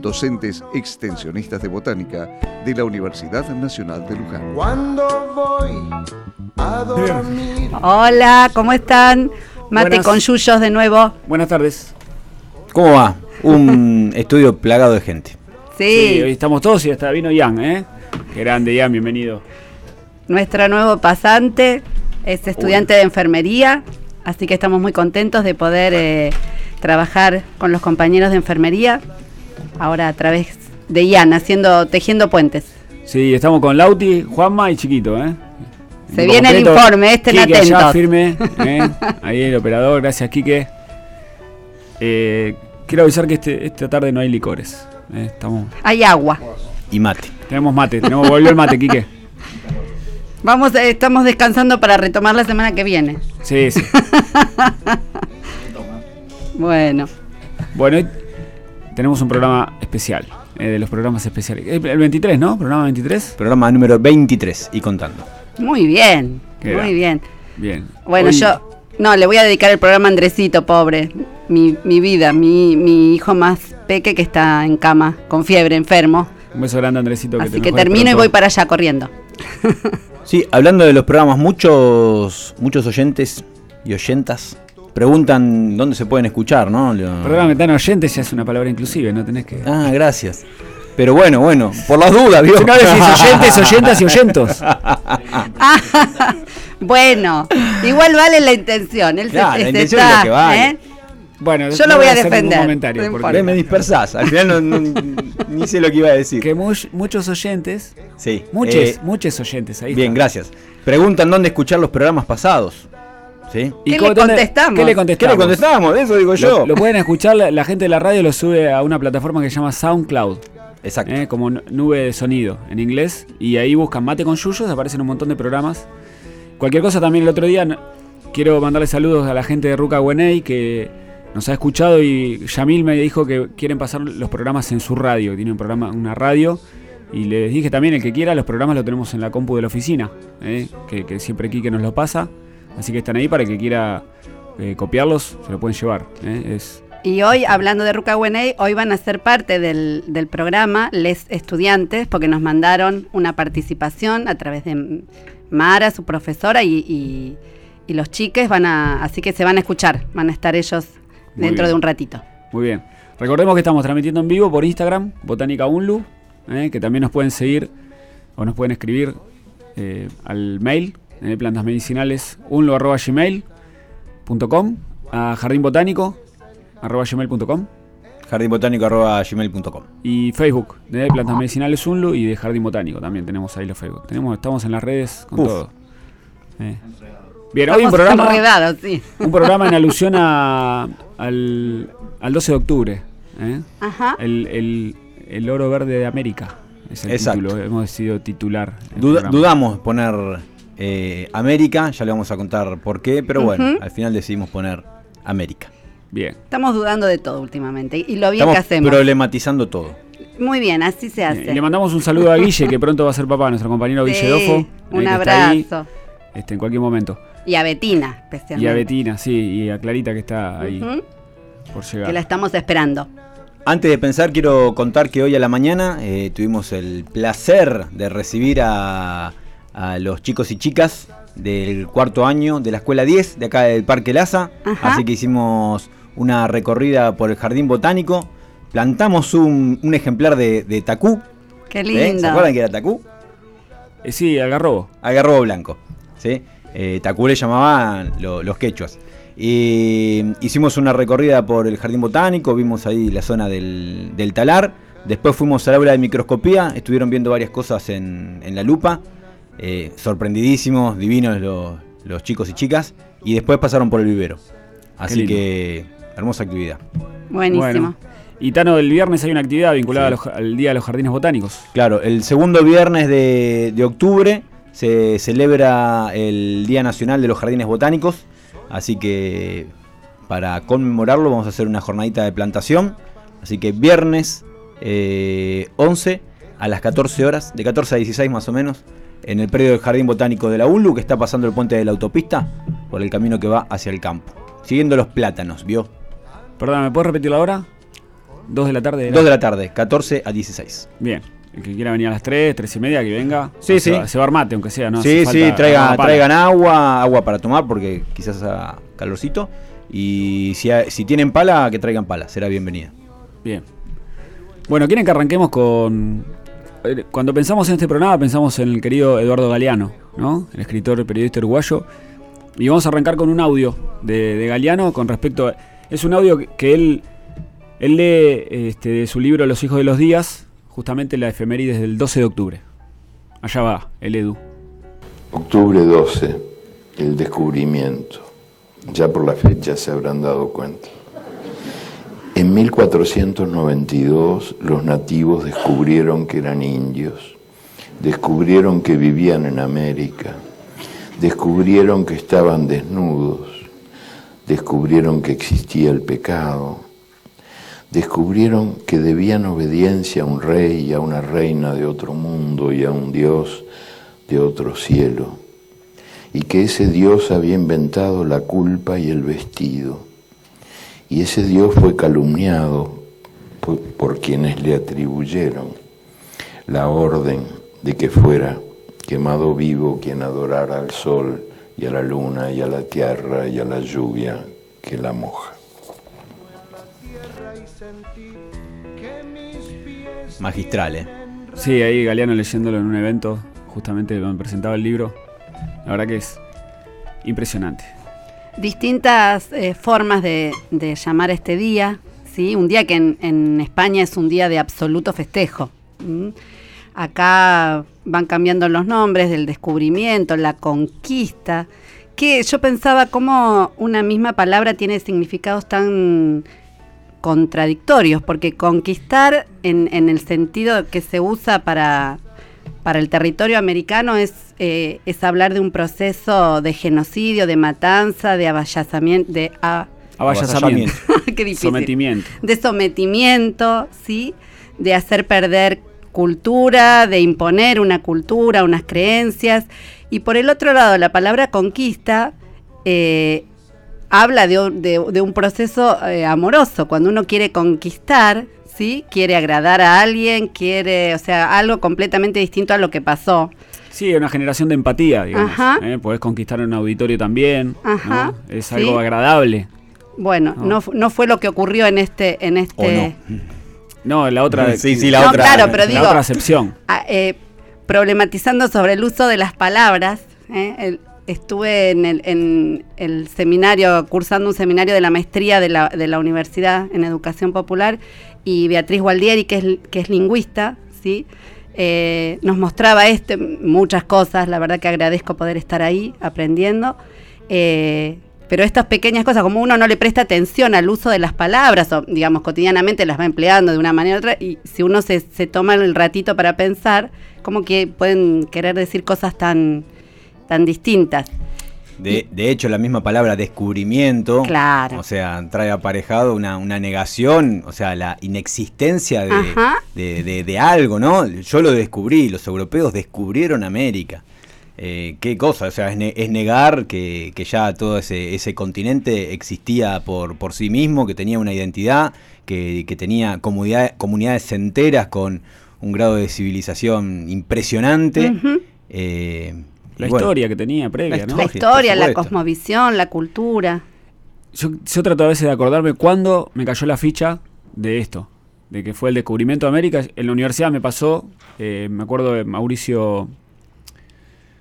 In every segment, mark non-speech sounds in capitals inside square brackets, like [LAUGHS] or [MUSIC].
docentes extensionistas de botánica de la Universidad Nacional de Luján. Cuando voy a dormir. Hola, ¿cómo están? Mate Buenas. con yuyos de nuevo. Buenas tardes. ¿Cómo va? Un [LAUGHS] estudio plagado de gente. Sí, hoy estamos todos y hasta vino Ian, ¿eh? Qué grande, Ian, bienvenido. nuestro nuevo pasante es estudiante de enfermería, así que estamos muy contentos de poder eh, trabajar con los compañeros de enfermería, ahora a través de Ian, haciendo, tejiendo puentes. Sí, estamos con Lauti, Juanma y Chiquito, ¿eh? Se viene el informe, estén Quique allá atentos. firme, [LAUGHS] ¿eh? Ahí el operador, gracias Quique. Eh, quiero avisar que este, esta tarde no hay licores. ¿eh? Estamos, Hay agua. Y mate. tenemos mate, tenemos, volvió el mate, Quique. [LAUGHS] Vamos, estamos descansando para retomar la semana que viene. Sí, sí. [LAUGHS] Bueno, Bueno, tenemos un programa especial, eh, de los programas especiales. Eh, El 23, ¿no? Programa 23. Programa número 23 y contando. muy bien, muy bien. Bien. Bueno, Hoy- yo no, le voy a dedicar el programa a Andresito, pobre. Mi, mi vida, mi, mi hijo más peque que está en cama, con fiebre, enfermo. Un beso grande, Andresito. Así te que termino y voy para allá corriendo. Sí, hablando de los programas, muchos muchos oyentes y oyentas preguntan dónde se pueden escuchar, ¿no? Lo- Perdóname, tan oyente ya es una palabra inclusive, no tenés que. Ah, gracias. Pero bueno, bueno, por las dudas, ¿vio? Si no decís oyentes, oyentas y oyentos. [LAUGHS] Bueno, igual vale la intención. Él se- Claro, la se intención es está, lo que vale. ¿eh? Bueno, Yo no lo voy a defender, comentario, no porque me dispersás. Al final no, no- ni sé lo que iba a decir. que much- muchos oyentes, Sí. muchos, eh, muchos oyentes ahí. bien, está. gracias. Preguntan dónde escuchar los programas pasados. ¿Sí? ¿Qué le contestamos? ¿Qué le ¿Qué contestamos? le contestamos? Eso digo yo. Lo, lo pueden escuchar, la, la gente de la radio lo sube a una plataforma que se llama SoundCloud, Exacto. eh, como nube de sonido en inglés, y ahí buscan Mate con Yuyos, aparecen un montón de programas. Cualquier cosa también el otro día, quiero mandarle saludos a la gente de Ruca Güeney que nos ha escuchado y Yamil me dijo que quieren pasar los programas en su radio, tiene un programa, una radio. Y les dije también, el que quiera, los programas los tenemos en la compu de la oficina, eh, que, que siempre Quique nos lo pasa. Así que están ahí para el que quiera eh, copiarlos, se lo pueden llevar. eh, es, Y hoy, hablando de Ruca Güeney, hoy van a ser parte del, del programa les estudiantes, porque nos mandaron una participación a través de Mara, su profesora, y, y- y los chiques van a, así que se van a escuchar, van a estar ellos Muy dentro bien. de un ratito. Muy bien. Recordemos que estamos transmitiendo en vivo por Instagram, Botánica Unlu, eh, que también nos pueden seguir o nos pueden escribir eh, al mail, eh, plantas medicinales, unlu.gmail.com, a jardín botánico, arroba gmail.com jardinbotánico.gmail.com y Facebook de Plantas Medicinales Unlu y de Jardín Botánico también tenemos ahí los Facebook. Tenemos, estamos en las redes con Uf. todo. Eh. Bien, hoy un programa, sí. un programa en alusión a- al, al 12 de octubre. ¿eh? Ajá. El, el- el oro verde de América es el Exacto. título, hemos decidido titular. Duda- dudamos poner eh, América, ya le vamos a contar por qué, pero bueno, al final decidimos poner América. Bien. Estamos dudando de todo últimamente y lo bien Estamos que hacemos. problematizando todo. Muy bien, así se hace. le mandamos un saludo a Guille, que pronto va a ser papá, nuestro compañero Sí, Guille Dofo. un abrazo. este, en cualquier momento. Y a Betina, especialmente. Y a Betina, sí, y a Clarita que está ahí por llegar. Que la estamos esperando. Antes de pensar, quiero contar que hoy a la mañana eh, tuvimos el placer de recibir a, a los chicos y chicas del cuarto año de la Escuela 10 de acá del Parque Laza. Ajá. Así que hicimos una recorrida por el Jardín Botánico. Plantamos un, un ejemplar de, de tacú. Qué ¿eh? lindo. ¿Se acuerdan que era tacú? Eh, sí, Algarrobo. Algarrobo blanco. ¿sí? Eh, tacú le llamaban lo- los quechuas. Y hicimos una recorrida por el jardín botánico, vimos ahí la zona del, del talar. Después fuimos al aula de microscopía, estuvieron viendo varias cosas en, en la lupa. Eh, sorprendidísimos, divinos los, los chicos y chicas. Y después pasaron por el vivero. Así que, hermosa actividad. Buenísimo. Bueno. Y Tano, el viernes hay una actividad vinculada a los- al Día de los Jardines Botánicos. Claro, el segundo viernes de, de octubre se celebra el Día Nacional de los Jardines Botánicos, así que para conmemorarlo vamos a hacer una jornadita de plantación, así que viernes eh, 11 a las 14 horas, de 14 a 16 más o menos, en el predio del Jardín Botánico de la ULU, que está pasando el puente de la autopista, por el camino que va hacia el campo, siguiendo los plátanos, ¿vio? Perdón, ¿me puedes repetir la hora? Dos de la tarde. 2 de la tarde, 14 a 16. Bien. El que quiera venir a las 3, 3 y media, que venga. Sí, sí. Se va a armate, aunque sea, ¿no? sí, sí, traigan, pala. traigan agua, agua para tomar porque quizás haga calorcito. Y si tienen pala, que traigan pala, será bienvenida. Bien. Bueno, ¿quieren que arranquemos con. Eh, Cuando pensamos en este programa, pensamos en el querido Eduardo Galeano, ¿no? El escritor, periodista uruguayo. Y vamos a arrancar con un audio de, de Galeano con respecto. a- es un audio que él, él lee este, de su libro Los hijos de los días, justamente la efemérides del 12 de octubre. Allá va, el Edu. Octubre 12, el descubrimiento. Ya por la fecha se habrán dado cuenta. En 1492 los nativos descubrieron que eran indios, descubrieron que vivían en América, descubrieron que estaban desnudos, descubrieron que existía el pecado, descubrieron que debían obediencia a un rey y a una reina de otro mundo y a un dios de otro cielo, y que ese Dios había inventado la culpa y el vestido, y ese Dios fue calumniado por, por quienes le atribuyeron la orden de que fuera quemado vivo quien adorara al sol y a la luna y a la tierra y a la lluvia que la moja. Magistral, ¿eh? Sí, ahí Galeano leyéndolo en un evento, justamente donde presentaba el libro. La verdad que es impresionante. Distintas eh, formas de, de llamar este día, ¿sí? Un día que en, España es un día de absoluto festejo. Acá van cambiando los nombres del descubrimiento, la conquista, que yo pensaba cómo una misma palabra tiene significados tan contradictorios, porque conquistar en el sentido que se usa para, para el territorio americano es, eh, es hablar de un proceso de genocidio, de matanza, de avallazamiento, de... a- Avallazamiento. [LAUGHS] qué difícil. Sometimiento. De sometimiento, ¿sí? De hacer perder cultura, de imponer una cultura, unas creencias. Y por el otro lado, la palabra conquista eh, habla de, un- de- de un proceso eh, amoroso. Cuando uno quiere conquistar, ¿sí? Quiere agradar a alguien, quiere, o sea, algo completamente distinto a lo que pasó. Sí, una generación de empatía, digamos. Ajá. ¿eh? Podés conquistar un auditorio también. ¿no? Ajá, Es sí. algo agradable. Bueno, No. no, fu- no fue lo que ocurrió en este... En este No, la otra. Sí, sí, la No, otra. claro, pero la digo- otra acepción. [LAUGHS] Ah, eh, problematizando sobre el uso de las palabras. ¿eh? El- estuve en el, en el seminario, cursando un seminario de la maestría de la, de la Universidad en Educación Popular y Beatriz Gualdieri, que es, que es lingüista, ¿sí? Eh, nos mostraba este, muchas cosas, la verdad que agradezco poder estar ahí aprendiendo. Eh, pero estas pequeñas cosas, como uno no le presta atención al uso de las palabras, o digamos cotidianamente las va empleando de una manera u otra, y si uno se, se toma el ratito para pensar, como que pueden querer decir cosas tan, tan distintas. De, de hecho, la misma palabra descubrimiento, Claro. o sea, trae aparejado una, una negación, o sea, la inexistencia de, de- de- de algo, ¿no? Yo lo descubrí, los europeos descubrieron América. Eh, qué cosa, o sea, es, ne- es negar que, que ya todo ese, ese continente existía por, por sí mismo, que tenía una identidad, que, que tenía comunidad- comunidades enteras con un grado de civilización impresionante. Eh, La bueno, historia que tenía previa, La ¿no? La historia, la cosmovisión, la cultura. Yo, yo trato a veces de acordarme cuándo me cayó la ficha de esto, de que fue el descubrimiento de América. En la universidad me pasó, eh, me acuerdo de Mauricio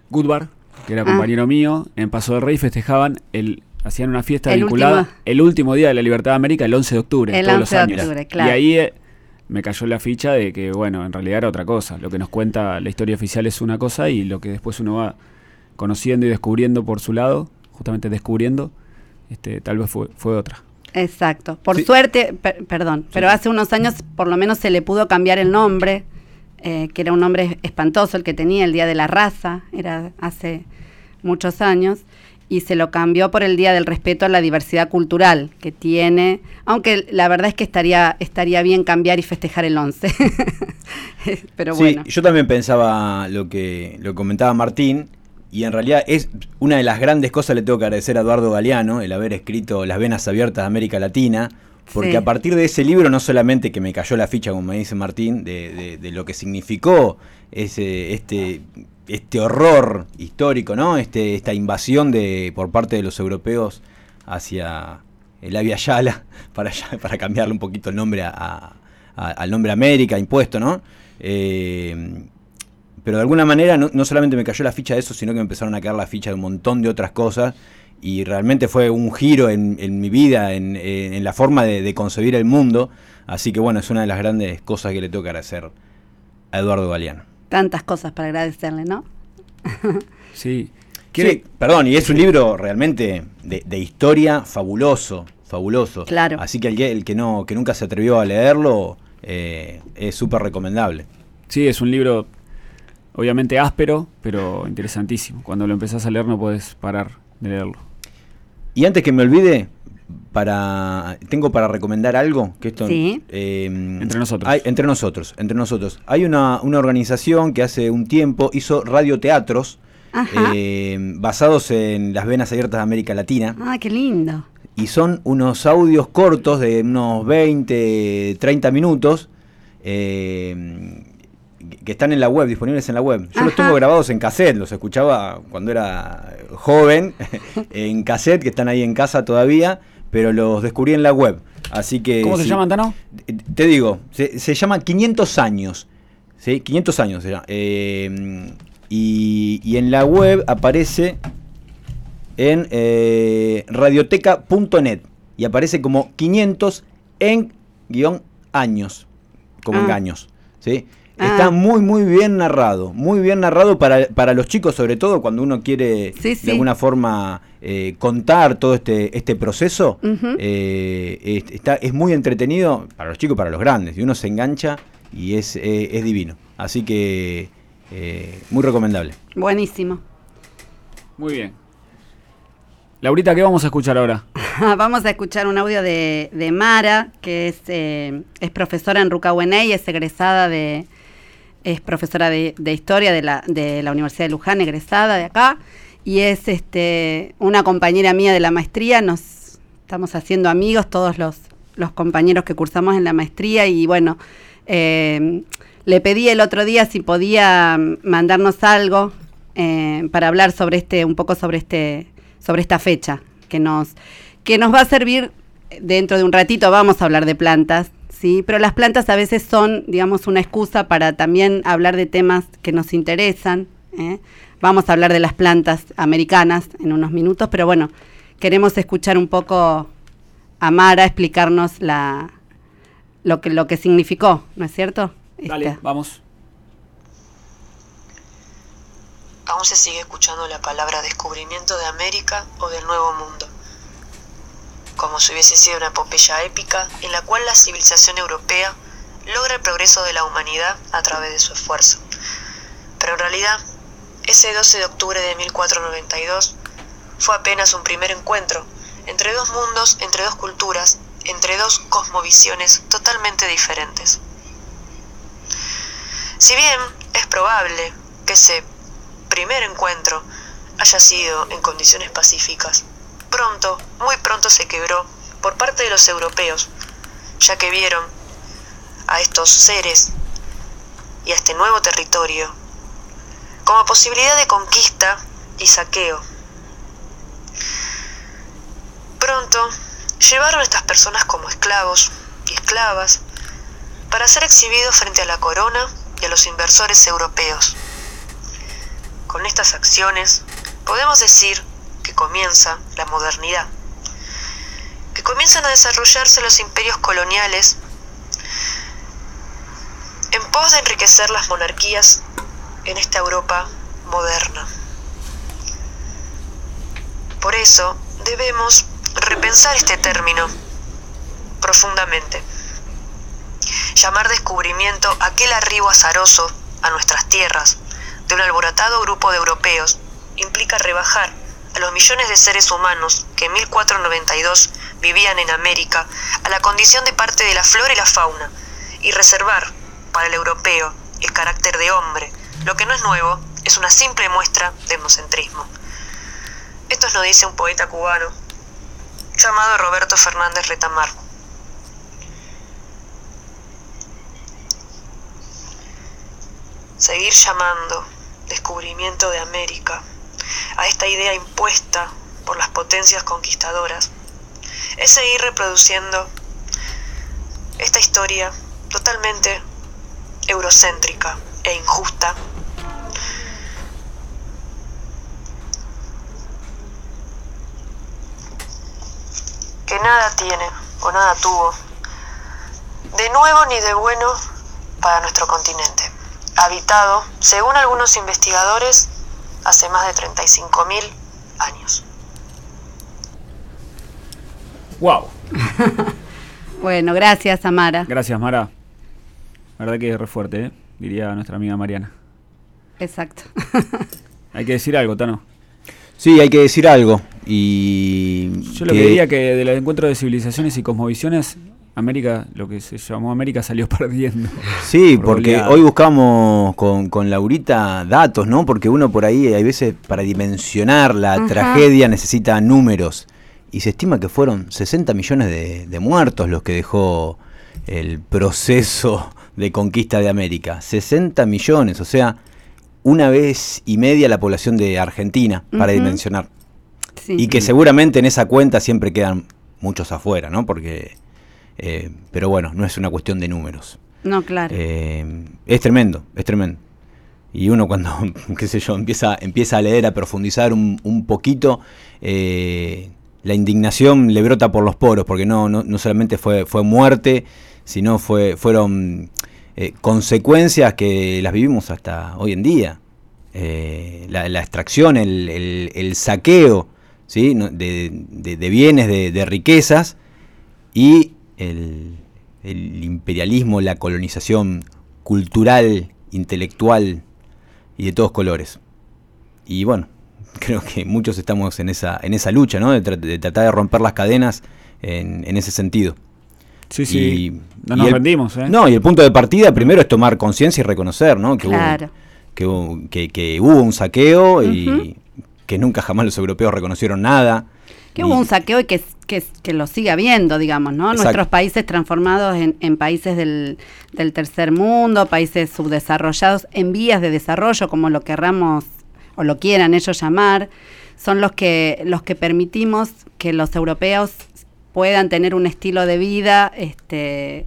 Goodbar, que era Ah. compañero mío, en Paso del Rey festejaban el hacían una fiesta El vinculada último- el último día de la libertad de América, el 11 de octubre, El todos 11 los de años. octubre, claro. Y ahí eh, me cayó la ficha de que, bueno, en realidad era otra cosa. Lo que nos cuenta la historia oficial es una cosa y lo que después uno va conociendo y descubriendo por su lado, justamente descubriendo, este, tal vez fue, fue otra. Exacto. Por Sí. suerte, per- perdón, pero hace unos años por lo menos se le pudo cambiar el nombre, eh, que era un nombre espantoso el que tenía, el Día de la Raza, era hace muchos años, y se lo cambió por el Día del Respeto a la Diversidad Cultural que tiene, aunque la verdad es que estaría, estaría bien cambiar y festejar el 11. [LAUGHS] pero Sí, bueno. yo también pensaba lo que lo que comentaba Martín, y en realidad es una de las grandes cosas le tengo que agradecer a Eduardo Galeano, el haber escrito Las Venas Abiertas de América Latina, porque Sí. a partir de ese libro no solamente que me cayó la ficha, como me dice Martín, de, de- de lo que significó ese, este, este horror histórico, ¿no? Este, esta invasión de, por parte de los europeos hacia el Avia Yala, [LAUGHS] para, para cambiarle un poquito el nombre a- al nombre América, impuesto, ¿no? Eh, pero de alguna manera no, no solamente me cayó la ficha de eso, sino que me empezaron a caer la ficha de un montón de otras cosas. Y realmente fue un giro en, en mi vida, en, en- en la forma de, de concebir el mundo. Así que bueno, es una de las grandes cosas que le tengo que agradecer a Eduardo Galeano. Tantas cosas para agradecerle, ¿no? [LAUGHS] Sí. Sí, perdón, y es un libro realmente de, de historia fabuloso, fabuloso. Claro. Así que el que, el que no, que nunca se atrevió a leerlo, eh, es súper recomendable. Sí, es un libro obviamente áspero, pero interesantísimo. Cuando lo empezás a leer no puedes parar de leerlo. Y antes que me olvide, para tengo para recomendar algo que esto Sí. eh, Entre nosotros. hay- entre nosotros entre nosotros hay una, una organización que hace un tiempo hizo radioteatros eh, basados en las venas abiertas de América Latina Ah, qué lindo. y son unos audios cortos de unos 20 30 minutos eh, que están en la web, disponibles en la web. Yo los tengo grabados en cassette, los escuchaba cuando era joven, [LAUGHS] en cassette, que están ahí en casa todavía, pero los descubrí en la web. Así que... ¿Cómo se sí. llaman, Tano? Te digo, se, se llama 500 años. ¿sí? 500 años se llama. Eh, y, y en la web aparece en eh, radioteca.net y aparece como 500 en guion años, como Ah. engaños. ¿sí? Ah. Está muy, muy bien narrado. Muy bien narrado para, para los chicos, sobre todo cuando uno quiere Sí, sí. de alguna forma eh, contar todo este, este proceso. Eh, es, está, es muy entretenido para los chicos y para los grandes. Y uno se engancha y es, eh, es divino. Así que eh, muy recomendable. Buenísimo. Muy bien. Laurita, ¿qué vamos a escuchar ahora? [LAUGHS] Vamos a escuchar un audio de, de Mara, que es, eh, es profesora en Rucahueney, es egresada de, es profesora de, historia de la, de la Universidad de Luján, egresada de acá, y es este, una compañera mía de la maestría, nos estamos haciendo amigos todos los, los compañeros que cursamos en la maestría, y bueno, eh, le pedí el otro día si podía mandarnos algo eh, para hablar sobre este, un poco sobre este, sobre esta fecha que nos, que nos va a servir dentro de un ratito. Vamos a hablar de plantas, sí, pero las plantas a veces son, digamos, una excusa para también hablar de temas que nos interesan. ¿eh? Vamos a hablar de las plantas americanas en unos minutos, pero bueno, queremos escuchar un poco a Mara explicarnos la lo que lo que significó, ¿no es cierto? Dale, Esta- vamos. Aún se sigue escuchando la palabra descubrimiento de América o del Nuevo Mundo, como si hubiese sido una epopeya épica en la cual la civilización europea logra el progreso de la humanidad a través de su esfuerzo. Pero en realidad, ese 12 de octubre de 1492 fue apenas un primer encuentro entre dos mundos, entre dos culturas, entre dos cosmovisiones totalmente diferentes. Si bien es probable que ese primer encuentro haya sido en condiciones pacíficas, pronto, muy pronto se quebró por parte de los europeos, ya que vieron a estos seres y a este nuevo territorio como posibilidad de conquista y saqueo. Pronto llevaron a estas personas como esclavos y esclavas para ser exhibidos frente a la corona y a los inversores europeos. Con estas acciones podemos decir comienza la modernidad, que comienzan a desarrollarse los imperios coloniales en pos de enriquecer las monarquías en esta Europa moderna. Por eso debemos repensar este término profundamente. Llamar descubrimiento aquel arribo azaroso a nuestras tierras de un alborotado grupo de europeos implica rebajar a los millones de seres humanos que en 1492 vivían en América a la condición de parte de la flora y la fauna y reservar para el europeo el carácter de hombre. Lo que no es nuevo es una simple muestra de etnocentrismo. Esto lo dice un poeta cubano llamado Roberto Fernández Retamar. Seguir llamando descubrimiento de América a esta idea impuesta por las potencias conquistadoras. Es seguir reproduciendo esta historia totalmente eurocéntrica e injusta. Que nada tiene o nada tuvo de nuevo ni de bueno para nuestro continente, habitado, según algunos investigadores, hace más de 35.000 años. ¡Wow! [LAUGHS] Bueno, gracias, Amara. Gracias, Mara. La verdad que es re fuerte, ¿eh? diría nuestra amiga Mariana. Exacto. [LAUGHS] Hay que decir algo, Tano. Sí, hay que decir algo. Y Yo lo que diría que de los encuentros de civilizaciones y cosmovisiones, América, lo que se llamó América, salió [LAUGHS] perdiendo. Sí, Por porque goleada. hoy buscamos con, con Laurita datos, ¿no? Porque uno por ahí, hay veces, para dimensionar la Ajá. tragedia necesita números. Y se estima que fueron 60 millones de, de muertos los que dejó el proceso [LAUGHS] de conquista de América. 60 millones, o sea, una vez y media la población de Argentina, para dimensionar. Sí. Y que seguramente en esa cuenta siempre quedan muchos afuera, ¿no? Porque, eh, pero bueno, no es una cuestión de números. No, claro. Eh, es tremendo, es tremendo. Y uno cuando, [LAUGHS] qué sé yo, empieza, empieza a leer, a profundizar un, un poquito, eh, la indignación le brota por los poros, porque no, no, no solamente fue, fue muerte, sino fue, fueron consecuencias que las vivimos hasta hoy en día. La, la extracción, el, el- el saqueo ¿sí? De- de bienes, de, de riquezas, y el, el imperialismo, la colonización cultural, intelectual y de todos colores. Y bueno, [LAUGHS] creo que muchos estamos en esa, en esa lucha, ¿no? De, tra- de tratar de romper las cadenas en, en ese sentido. Sí, sí. Y- no y nos el- rendimos, ¿eh? No, y el punto de partida primero es tomar conciencia y reconocer, ¿no? Que, Claro. hubo, que, hubo, que, que hubo un saqueo y que nunca jamás los europeos reconocieron nada. Que Y- hubo un saqueo y que, que, que lo sigue habiendo, digamos, ¿no? Exacto. Nuestros países transformados en, en países del, del tercer mundo, países subdesarrollados, en vías de desarrollo, como lo querramos o lo quieran ellos llamar, son los que, los que permitimos que los europeos puedan tener un estilo de vida este,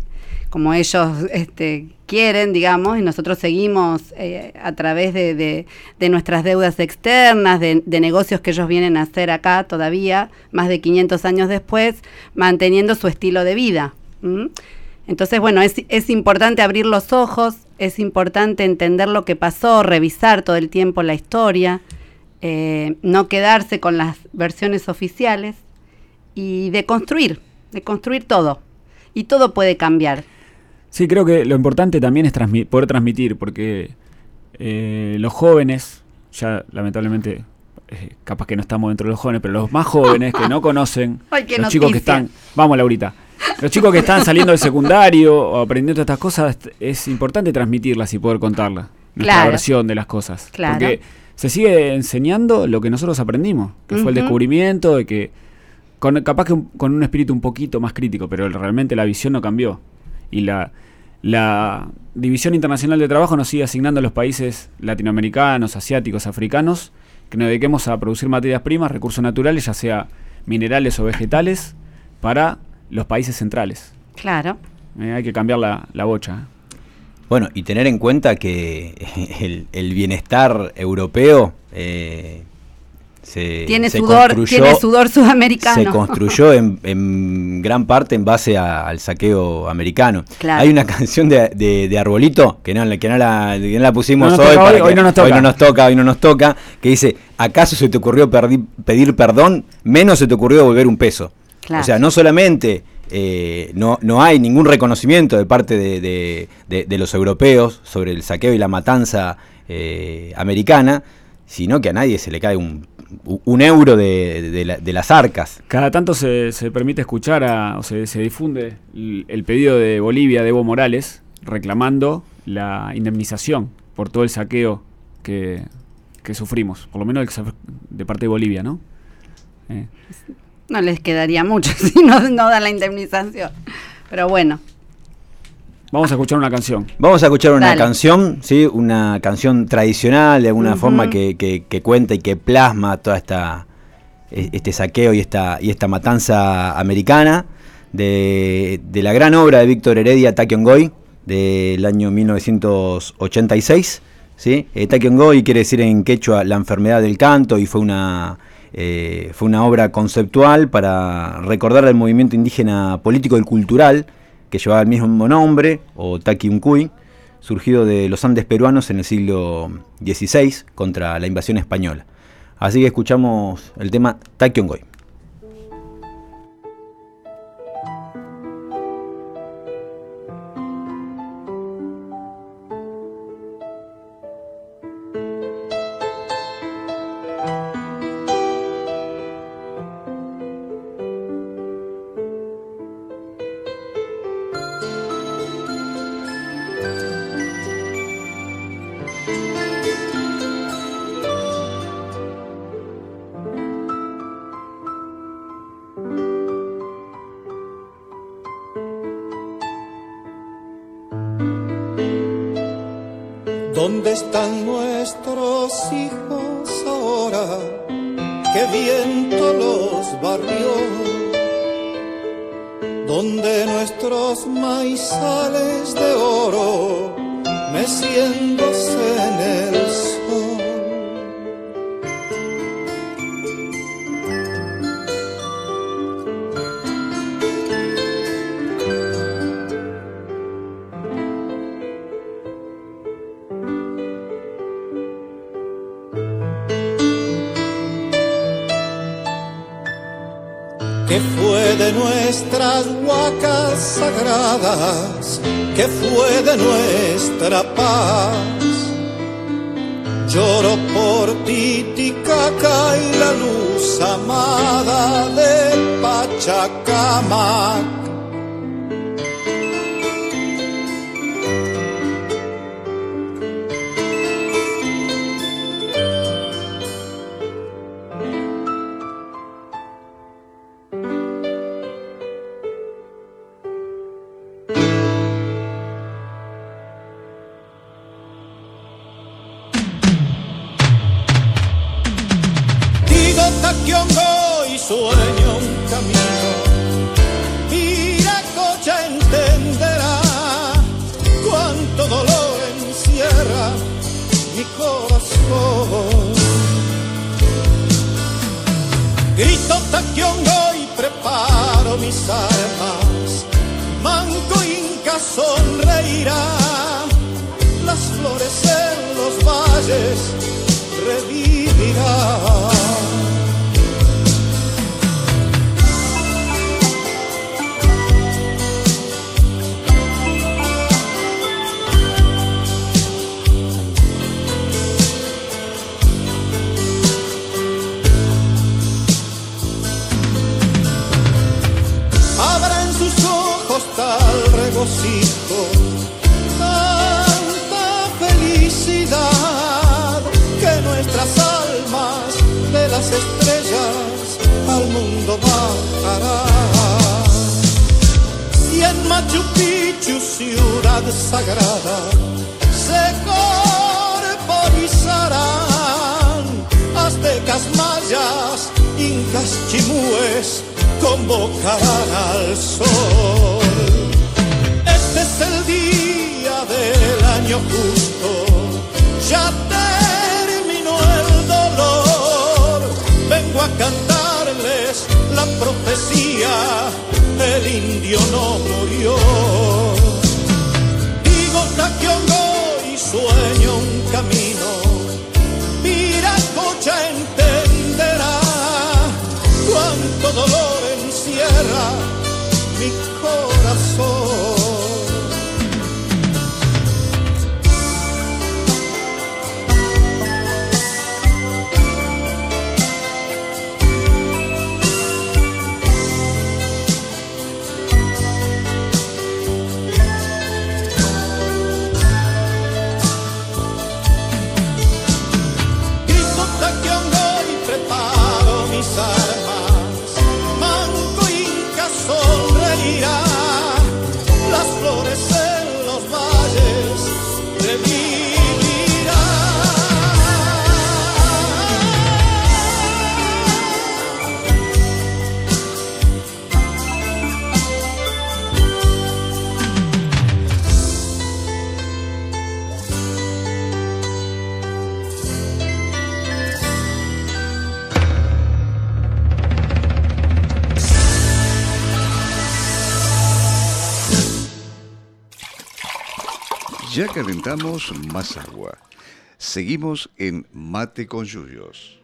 como ellos este, quieren, digamos, y nosotros seguimos eh, a través de, nuestras deudas externas, de, negocios que ellos vienen a hacer acá todavía, más de 500 años después, manteniendo su estilo de vida. Entonces, bueno, es, importante abrir los ojos, es importante entender lo que pasó, revisar todo el tiempo la historia, eh, no quedarse con las versiones oficiales y de construir, de construir todo. Y todo puede cambiar. Sí, creo que lo importante también es transmi- poder transmitir, porque eh, los jóvenes, ya lamentablemente, eh, capaz que no estamos dentro de los jóvenes, pero los más jóvenes que no conocen, [LAUGHS] Ay, los chicos que están, vamos Laurita, los chicos que están saliendo del secundario o aprendiendo estas cosas, es importante transmitirlas y poder contarlas, nuestra Claro. versión de las cosas. Claro. Porque se sigue enseñando lo que nosotros aprendimos, que fue el descubrimiento de que con, capaz que un- con un espíritu un poquito más crítico, pero realmente la visión no cambió. Y la, la División Internacional de Trabajo nos sigue asignando a los países latinoamericanos, asiáticos, africanos, que nos dediquemos a producir materias primas, recursos naturales, ya sea minerales o vegetales, para los países centrales. Claro. Eh, hay que cambiar la, la bocha. Bueno, y tener en cuenta que el, el bienestar europeo eh, se, Tiene se sudor, construyó- tiene sudor sudamericano. Se construyó en, en gran parte en base a- al saqueo americano. Claro. Hay una [LAUGHS] canción de, de- de Arbolito, que no, que no la, que no la pusimos No hoy, hoy, hoy que- no nos toca. hoy no nos toca, hoy no nos toca, que dice, ¿acaso se te ocurrió perdi- pedir perdón? Menos se te ocurrió devolver un peso. Claro. O sea, no solamente eh, no, no hay ningún reconocimiento de parte de, de- de- de los europeos sobre el saqueo y la matanza eh, americana, sino que a nadie se le cae un, un euro de, de la- de las arcas. Cada tanto se, se permite escuchar a- o se, se difunde el, el pedido de Bolivia de Evo Morales reclamando la indemnización por todo el saqueo que, que sufrimos, por lo menos el de parte de Bolivia, ¿no? Eh, No les quedaría mucho [LAUGHS] si no, no dan la indemnización. Pero bueno, vamos a escuchar una canción. Vamos a escuchar una Dale. canción, ¿sí? una canción tradicional, de alguna forma que, que- que cuenta y que plasma toda esta e- este saqueo y esta, y esta matanza americana de, de la gran obra de Víctor Heredia, Taquiongoy, del año 1986. ¿sí? Eh, Taquiongoy quiere decir en quechua la enfermedad del canto y fue una, eh, fue una obra conceptual para recordar el movimiento indígena político y cultural que llevaba el mismo nombre, o Taqui Uncuy, surgido de los Andes peruanos en el siglo XVI contra la invasión española. Así que escuchamos el tema Taquiongoy. ¿Dónde están nuestros hijos ahora? ¿Qué viento los barrió? Donde nuestros maizales de oro meciéndose en el sagradas? ¿Qué fue de nuestra paz? Lloro por Titicaca y la luz amada de Pachacamac. Sueño un camino. Viracocha entenderá cuánto dolor encierra mi corazón. Grito Taquiongo y preparo mis armas. Manco Inca sonreirá. Las flores en los valles revivirán. Bajarán. Y en Machu Picchu, ciudad sagrada, se corporizarán aztecas, mayas, incas, chimúes, convocarán al sol. Este es el día del año justo, ya terminó el dolor. Vengo a cantarles la profecía, el indio no murió. Digo Taquiongo y sueño un camino, Viracocha entenderá cuánto dolor encierra mi Ya calentamos más agua. Seguimos en Mate con Yuyos.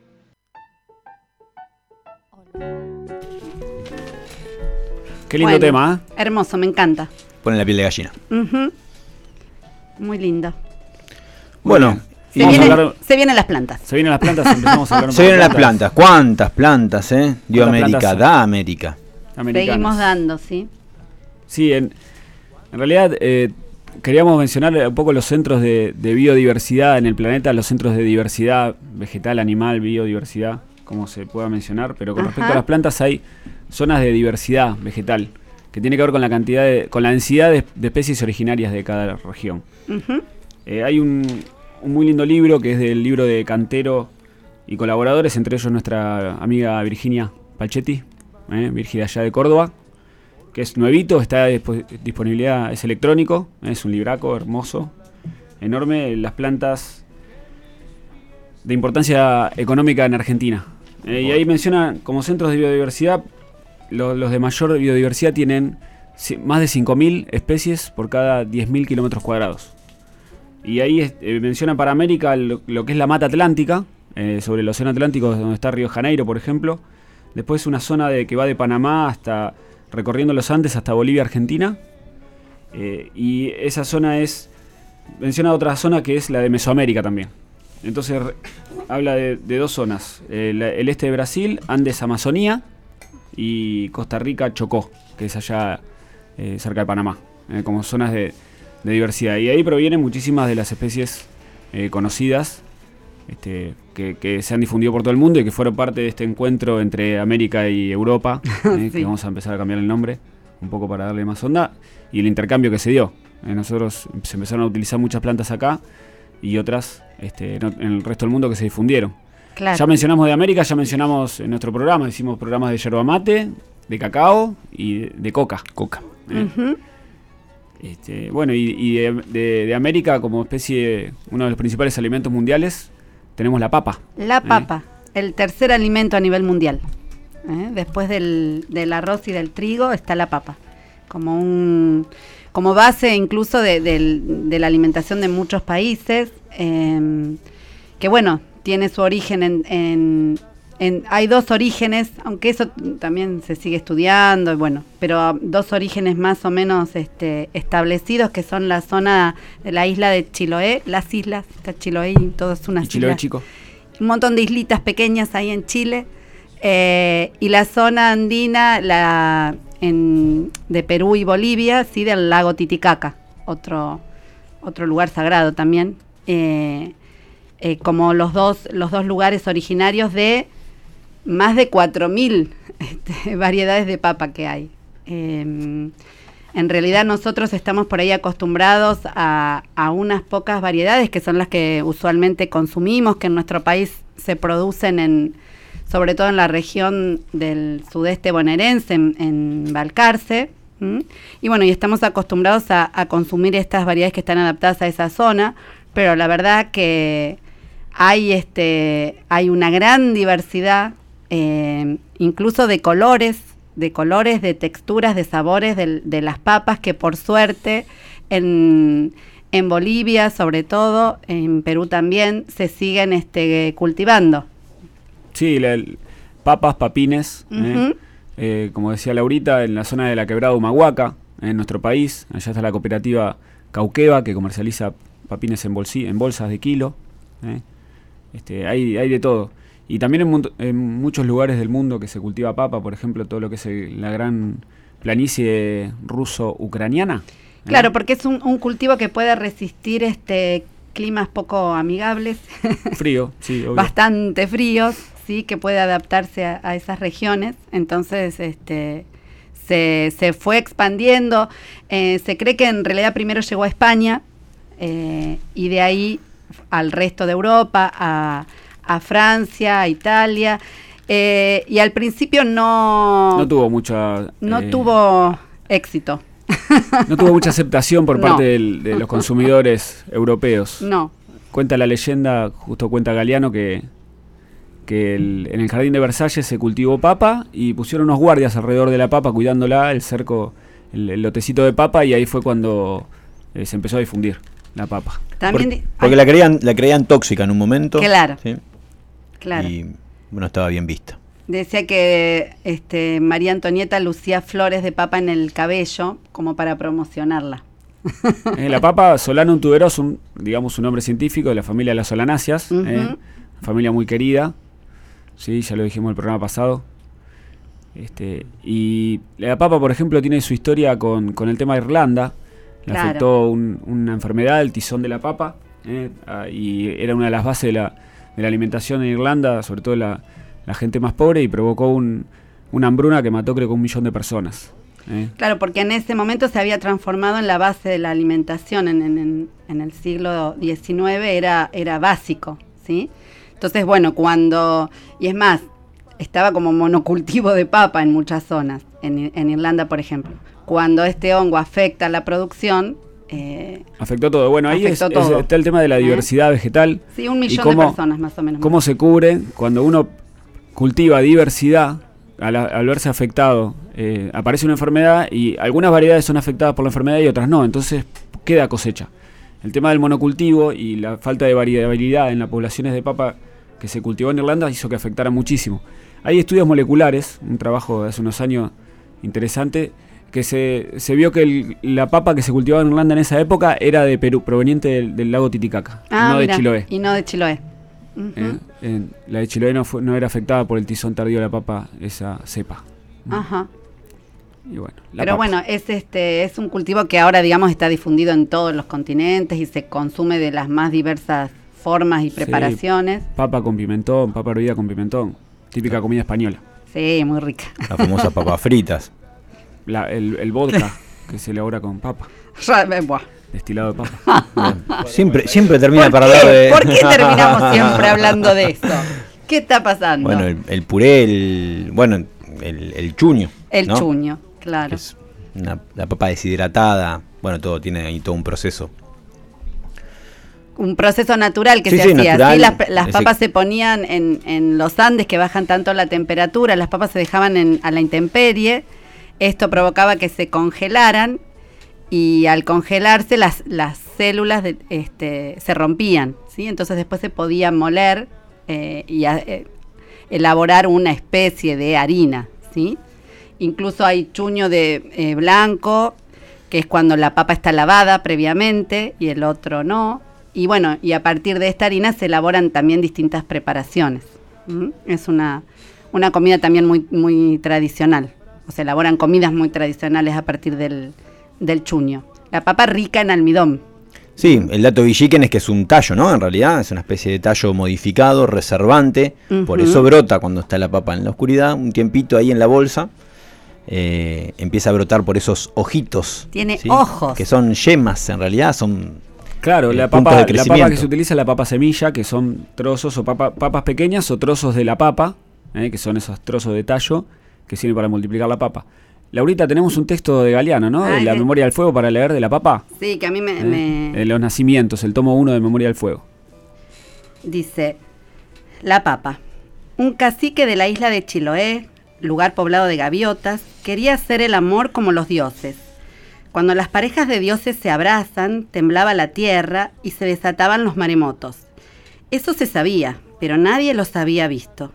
Qué lindo Bueno, tema, ¿eh? Hermoso, me encanta. Ponen la piel de gallina. Ujú. Muy lindo. Bueno, Se, vienen, hablar- se vienen las plantas. Se vienen las plantas, empezamos a hablar un [LAUGHS] se vienen las plantas. ¿Cuántas plantas, eh? Dio ¿Cuántas América, plantas? da América. americanas. Seguimos dando, ¿sí? Sí, en, en realidad eh, queríamos mencionar un poco los centros de, de biodiversidad en el planeta, los centros de diversidad vegetal, animal, biodiversidad, como se pueda mencionar, pero con respecto a las plantas hay zonas de diversidad vegetal que tiene que ver con la cantidad de, con la densidad de, de especies originarias de cada región. Eh, hay un, un muy lindo libro que es del libro de Cantero y colaboradores, entre ellos nuestra amiga Virginia Palchetti, eh, Virginia allá de Córdoba, que es nuevito, está dispo- disponibilidad, es electrónico, es un libraco hermoso, enorme, las plantas de importancia económica en Argentina. Eh, y ahí menciona como centros de biodiversidad, lo- los de mayor biodiversidad tienen más de 5.000 especies por cada 10.000 kilómetros cuadrados. Y ahí es- eh, menciona para América lo, lo que es la mata atlántica, eh, sobre el océano Atlántico, donde está Río de Janeiro, por ejemplo. Después una zona de, que va de Panamá hasta recorriendo los Andes hasta Bolivia, Argentina. Eh, y esa zona es, menciona otra zona que es la de Mesoamérica también. Entonces habla de, dos zonas, eh, el este de Brasil, Andes, Amazonía, y Costa Rica, Chocó, que es allá eh, cerca de Panamá, como zonas de, diversidad. Y ahí provienen muchísimas de las especies conocidas este, que, que se han difundido por todo el mundo y que fueron parte de este encuentro entre América y Europa, [LAUGHS] eh, Sí. que vamos a empezar a cambiar el nombre un poco para darle más onda, y el intercambio que se dio. Eh, nosotros se empezaron a utilizar muchas plantas acá y otras este, en, en el resto del mundo que se difundieron. Claro. Ya mencionamos de América, ya mencionamos en nuestro programa, hicimos programas de yerba mate, de cacao y de, de coca. Coca. ¿eh? Este, bueno, y, y de, de- de América como especie, uno de los principales alimentos mundiales, tenemos la papa. La ¿eh? papa, el tercer alimento a nivel mundial. ¿eh? Después del, del arroz y del trigo está la papa. Como un como base incluso de, de la alimentación de muchos países. eh, que bueno, tiene su origen en, en- en- Hay dos orígenes, aunque eso también se sigue estudiando, y bueno, pero dos orígenes más o menos este, establecidos, que son la zona de la isla de Chiloé, las islas, está Chiloé y todo es una Y Chiloé chico. un montón de islitas pequeñas ahí en Chile. eh, y la zona andina la, en- de Perú y Bolivia, sí, del lago Titicaca, otro, otro lugar sagrado también. eh, eh, como los dos, los dos lugares originarios de más de 4.000 este, [LAUGHS] variedades de papa que hay. Eh, en realidad nosotros estamos por ahí acostumbrados a, a unas pocas variedades que son las que usualmente consumimos, que en nuestro país se producen en, sobre todo en la región del sudeste bonaerense, en, en Balcarce. Y bueno, y estamos acostumbrados a, a consumir estas variedades que están adaptadas a esa zona, pero la verdad que hay este hay una gran diversidad eh, incluso de colores de colores de texturas de sabores del- de, las papas que por suerte en, en Bolivia sobre todo en Perú también se siguen este cultivando Sí, la- el- papas, papines, ¿eh? Eh, como decía Laurita, en la zona de la quebrada Humahuaca, en nuestro país. Allá está la cooperativa Cauqueva, que comercializa papines en, en bolsas de kilo. ¿eh? Este, hay, hay de todo. Y también en, en muchos lugares del mundo que se cultiva papa, por ejemplo, todo lo que es el- la gran planicie ruso-ucraniana. claro porque es un, un cultivo que puede resistir este climas poco amigables [LAUGHS] Frío, sí, obvio. bastante fríos, sí, que puede adaptarse a, a esas regiones. Entonces, este, se, se fue expandiendo. Eh, se cree que en realidad primero llegó a España eh, y de ahí al resto de Europa, a, a Francia, a Italia. Eh, y al principio no, No tuvo mucha... no eh, tuvo éxito. [LAUGHS] No tuvo mucha aceptación por No. parte del- de los consumidores [LAUGHS] europeos. No. Cuenta la leyenda, justo cuenta Galeano, que, que el- en el jardín de Versalles se cultivó papa y pusieron unos guardias alrededor de la papa cuidándola, el cerco, el, el lotecito de papa, y ahí fue cuando eh, se empezó a difundir. la papa. También Por- porque la creían, la creían tóxica en un momento. Claro. ¿sí? Claro. Y bueno, estaba bien vista. Decía que este, María Antonieta lucía flores de papa en el cabello como para promocionarla. Eh, la papa Solanum tuberosum, digamos un nombre científico de la familia de las solanáceas, eh, familia muy querida, sí, ya lo dijimos en el programa pasado. Este, y la papa, por ejemplo, tiene su historia con, con el tema de Irlanda. Le Claro. afectó un- una enfermedad, el tizón de la papa, eh, ah, y era una de las bases de la, la alimentación en Irlanda, sobre todo la, gente más pobre, y provocó un- una hambruna que mató creo que un millón de personas. eh. Claro, porque en ese momento se había transformado en la base de la alimentación en, el siglo XIX, era, era básico, ¿sí? Entonces, bueno, cuando, y es más, estaba como monocultivo de papa en muchas zonas, en, en Irlanda, por ejemplo. Cuando este hongo afecta la producción, eh, Afectó todo. Bueno, ahí es- es- está el tema de la ¿Eh? diversidad vegetal. sí, un millón cómo- de personas más o menos. ¿Cómo se cubre cuando uno cultiva diversidad? Al, al verse afectado, eh, aparece una enfermedad y algunas variedades son afectadas por la enfermedad y otras no. Entonces queda cosecha. El tema del monocultivo y la falta de variabilidad en las poblaciones de papa que se cultivó en Irlanda hizo que afectara muchísimo. Hay estudios moleculares, un trabajo de hace unos años interesante, que se, se vio que el- la papa que se cultivaba en Irlanda en esa época era de Perú, proveniente del, del lago Titicaca, Ah, no mira, de Chiloé. Y no de Chiloé. ¿eh? En- la de Chiloé no, fue- no era afectada por el tizón tardío de la papa, esa cepa. Ajá. Y bueno, la Pero papa. bueno, es este es un cultivo que ahora digamos está difundido en todos los continentes y se consume de las más diversas formas y Sí. preparaciones. Papa con pimentón, papa hervida con pimentón. Típica comida española. Sí, muy rica. Las famosas [LAUGHS] papas fritas. La- el, el vodka que se elabora con papa, [LAUGHS] destilado de papa. [LAUGHS] Bien. Siempre, siempre termina ¿Por para qué? hablar de. ¿Por qué terminamos [LAUGHS] siempre hablando de esto? ¿Qué está pasando? Bueno, el, el puré, el. Bueno, el, el chuño. el ¿no? chuño, claro. Que Es una- la papa deshidratada. Bueno, todo tiene ahí todo un proceso. un proceso natural que Sí, se sí, hacía. natural. ¿sí? Las, las Ese- papas se ponían en, en los Andes que bajan tanto la temperatura, las papas se dejaban en- a la intemperie, esto provocaba que se congelaran y al congelarse las, las células de- este, se rompían, ¿sí? entonces después se podía moler eh, y eh, elaborar una especie de harina. ¿sí? Incluso hay chuño de eh, blanco, que es cuando la papa está lavada previamente y el otro no. Y bueno, y a partir de esta harina se elaboran también distintas preparaciones. Es una, una comida también muy, muy tradicional. O se elaboran comidas muy tradicionales a partir del, del chuño. La papa rica en almidón. Sí, el dato villiquen es que es un tallo, ¿no? En realidad es una especie de tallo modificado, reservante. Por eso brota cuando está la papa en la oscuridad, un tiempito ahí en la bolsa. eh, empieza a brotar por esos ojitos. Tiene ojos. Que son yemas, en realidad son Claro, eh, la papa, de la papa que se utiliza es la papa semilla, que son trozos o papa- papas pequeñas o trozos de la papa, eh, que son esos trozos de tallo que sirven para multiplicar la papa. Laurita, tenemos un texto de Galeano, ¿no? de Ay, la memoria del fuego para leer de la papa. Sí, que a mí me- eh, me, de los nacimientos, el tomo 1 de Memoria del Fuego. Dice, la papa. Un cacique de la isla de Chiloé, lugar poblado de gaviotas, quería hacer el amor como los dioses. Cuando las parejas de dioses se abrazan, temblaba la tierra y se desataban los maremotos. Eso se sabía, pero nadie los había visto.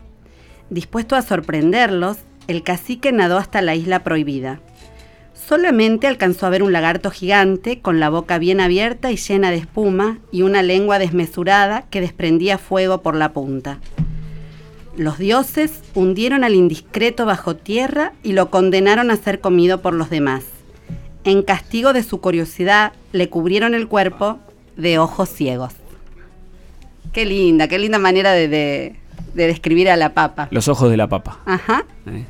Dispuesto a sorprenderlos, el cacique nadó hasta la isla prohibida. Solamente alcanzó a ver un lagarto gigante con la boca bien abierta y llena de espuma y una lengua desmesurada que desprendía fuego por la punta. Los dioses hundieron al indiscreto bajo tierra y lo condenaron a ser comido por los demás. En castigo de su curiosidad, le cubrieron el cuerpo de ojos ciegos. Qué linda, qué linda manera de, de- de describir a la papa. Los ojos de la papa. Ajá, eh.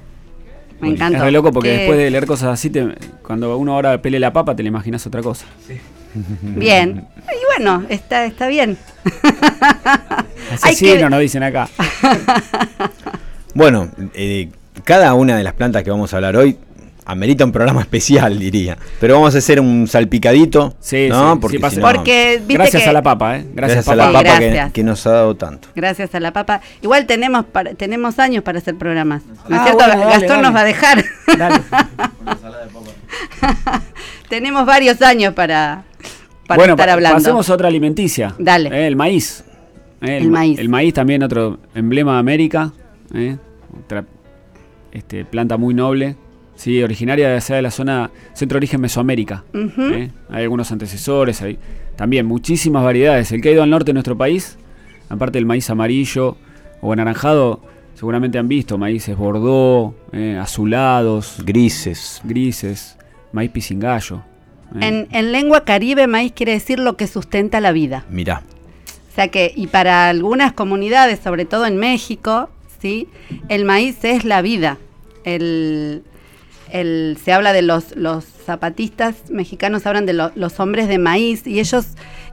Me encanta. Es re loco porque Qué- después de leer cosas así, te- cuando uno ahora pele la papa, te le imaginas otra cosa. [LAUGHS] Bien. Y bueno, está, está bien. [LAUGHS] Asesino, que- nos dicen acá. [LAUGHS] Bueno, eh, cada una de las plantas que vamos a hablar hoy amerita un programa [LAUGHS] especial, diría. Pero vamos a hacer un salpicadito, Sí, ¿no? sí, Porque sí, pasa. si no- Porque viste Gracias que- a la papa, ¿eh? Gracias, gracias a la papa. que, nos ha dado tanto. Gracias a la papa. Igual tenemos para- tenemos años para hacer programas. ¿No es Ah, cierto? bueno, dale, Gastón dale. nos va a dejar. Dale. [LAUGHS] tenemos varios años para, para bueno, estar hablando. pasemos a otra alimenticia. Dale. Eh, el maíz. Eh, El ma- maíz. El maíz también otro emblema de América. eh, otra este, planta muy noble. Sí, originaria de, sea de la zona centro-origen Mesoamérica. Ujú. eh, Hay algunos antecesores, hay también muchísimas variedades. El que ha ido al norte de nuestro país, aparte del maíz amarillo o anaranjado, seguramente han visto maíces bordó, eh, azulados, Grises. grises, maíz pisingallo. eh. En, en lengua caribe, maíz quiere decir lo que sustenta la vida. Mirá. O sea que, y para algunas comunidades, sobre todo en México, ¿sí? el maíz es la vida. El, el- se habla de los, los zapatistas mexicanos, hablan de lo- los hombres de maíz, y ellos,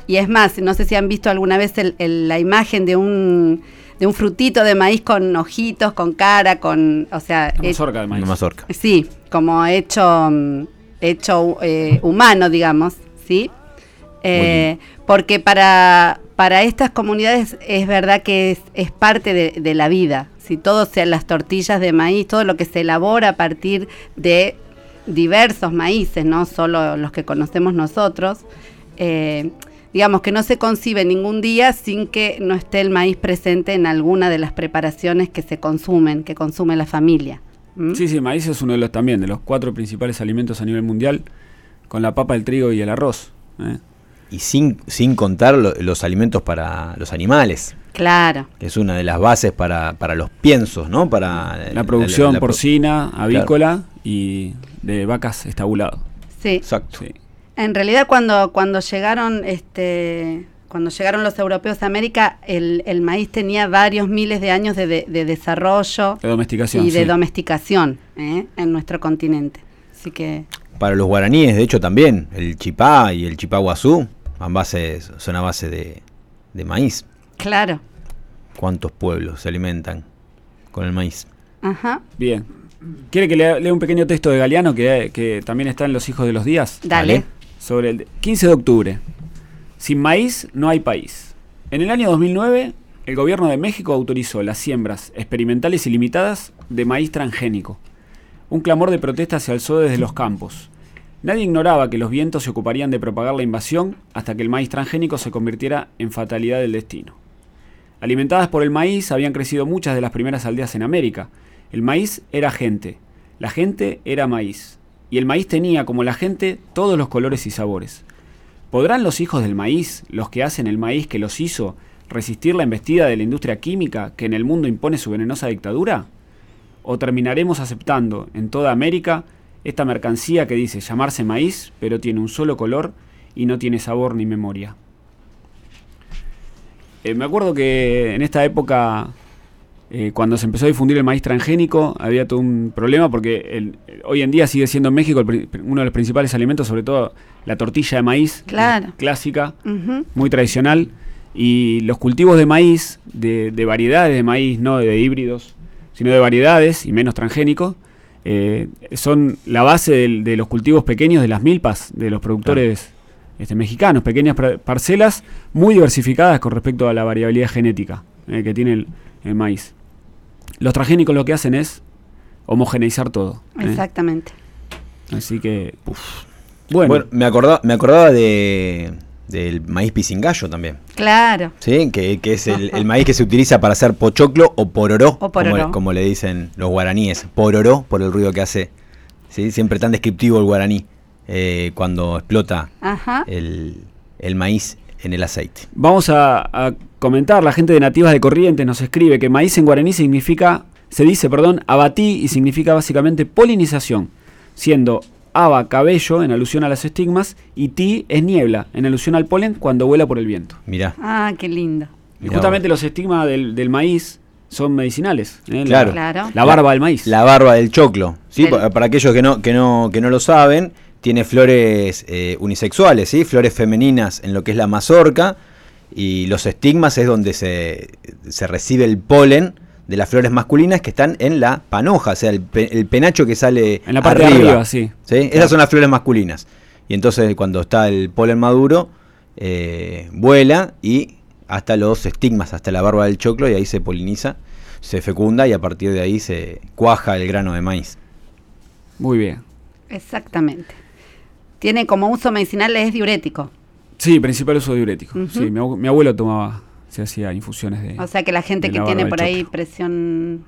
y es más, no sé si han visto alguna vez el- el- la imagen de un, de un frutito de maíz con ojitos, con cara, con, o sea, eh, mazorca de maíz. Una mazorca. Sí, como hecho, mm, hecho eh, humano, digamos, ¿sí? Eh, porque para, para estas comunidades es verdad que es, es parte de, de la vida. Si todo sean las tortillas de maíz, todo lo que se elabora a partir de diversos maíces, no solo los que conocemos nosotros, eh, digamos que no se concibe ningún día sin que no esté el maíz presente en alguna de las preparaciones que se consumen, que consume la familia. ¿Mm? Sí, sí, maíz es uno de los también, de los cuatro principales alimentos a nivel mundial, con la papa, el trigo y el arroz. ¿eh? Y sin, sin contar lo- los alimentos para los animales, Claro. que es una de las bases para, para los piensos, ¿no? Para La producción la porcina, avícola y de vacas estabulado. Sí. Exacto. Sí. En realidad cuando, cuando llegaron este cuando llegaron los europeos a América, el, el maíz tenía varios miles de años de, de- de desarrollo De domesticación. y de sí. domesticación ¿eh? en nuestro continente. Así que Para los guaraníes, de hecho, también, el chipá y el chipá guazú son, bases, son a base de, de maíz. Claro. ¿Cuántos pueblos se alimentan con el maíz? Ajá. Bien. ¿Quiere que lea, lea un pequeño texto de Galeano que, que también está en Los Hijos de los Días? Dale. Dale. Sobre el 15 de octubre. Sin maíz no hay país. En el año 2009, el gobierno de México autorizó las siembras experimentales ilimitadas de maíz transgénico. Un clamor de protesta se alzó desde los campos. Nadie ignoraba que los vientos se ocuparían de propagar la invasión hasta que el maíz transgénico se convirtiera en fatalidad del destino. Alimentadas por el maíz habían crecido muchas de las primeras aldeas en América. El maíz era gente, la gente era maíz, y el maíz tenía, como la gente, todos los colores y sabores. ¿Podrán los hijos del maíz, los que hacen el maíz que los hizo, resistir la embestida de la industria química que en el mundo impone su venenosa dictadura? ¿O terminaremos aceptando en toda América esta mercancía que dice llamarse maíz, pero tiene un solo color y no tiene sabor ni memoria? Eh, me acuerdo que en esta época, eh, cuando se empezó a difundir el maíz transgénico, había todo un problema porque el- hoy en día sigue siendo en México el uno de los principales alimentos, sobre todo la tortilla de maíz, Claro. clásica, muy tradicional, y los cultivos de maíz, de, de variedades de maíz, no de híbridos, sino de variedades y menos transgénicos, eh, son la base de los cultivos pequeños de las milpas, de los productores este, mexicanos, pequeñas par- parcelas muy diversificadas con respecto a la variabilidad genética eh, que tiene el, el maíz. Los transgénicos lo que hacen es homogeneizar todo. ¿eh? Exactamente. Así que, bueno, Bueno, me, acordaba, me acordaba de, del maíz pisingallo también. Claro. ¿Sí? Que, que es el, [LAUGHS] el maíz que se utiliza para hacer pochoclo o pororó, O pororó. Como, como le dicen los guaraníes. Pororó por el ruido que hace. ¿sí? Siempre tan descriptivo el guaraní eh, cuando explota Ajá. el, el maíz en el aceite. Vamos a, a comentar, la gente de Nativas de Corrientes nos escribe que maíz en guaraní significa, se dice, perdón, abatí y significa básicamente polinización, siendo aba cabello en alusión a las estigmas y ti es niebla en alusión al polen cuando vuela por el viento. Mirá. Ah, qué lindo. Y justamente los estigmas del, del maíz son medicinales. ¿eh? Claro. La, Claro. la barba del maíz. La barba del choclo. ¿sí? Del- Para aquellos que no, que no, que no lo saben, tiene flores eh, unisexuales, ¿sí? flores femeninas en lo que es la mazorca, y los estigmas es donde se, se recibe el polen de las flores masculinas que están en la panoja, o sea, el, pe- el penacho que sale En la parte de arriba, sí. ¿sí? Esas son las flores masculinas. Y entonces cuando está el polen maduro, eh, vuela y hasta los estigmas, hasta la barba del choclo, y ahí se poliniza, se fecunda y a partir de ahí se cuaja el grano de maíz. Muy bien. Exactamente. Tiene como uso medicinal, es diurético. Sí, principal uso diurético. Sí, mi, abu- mi abuelo tomaba, se hacía infusiones de. O sea que la gente que la tiene por ahí presión,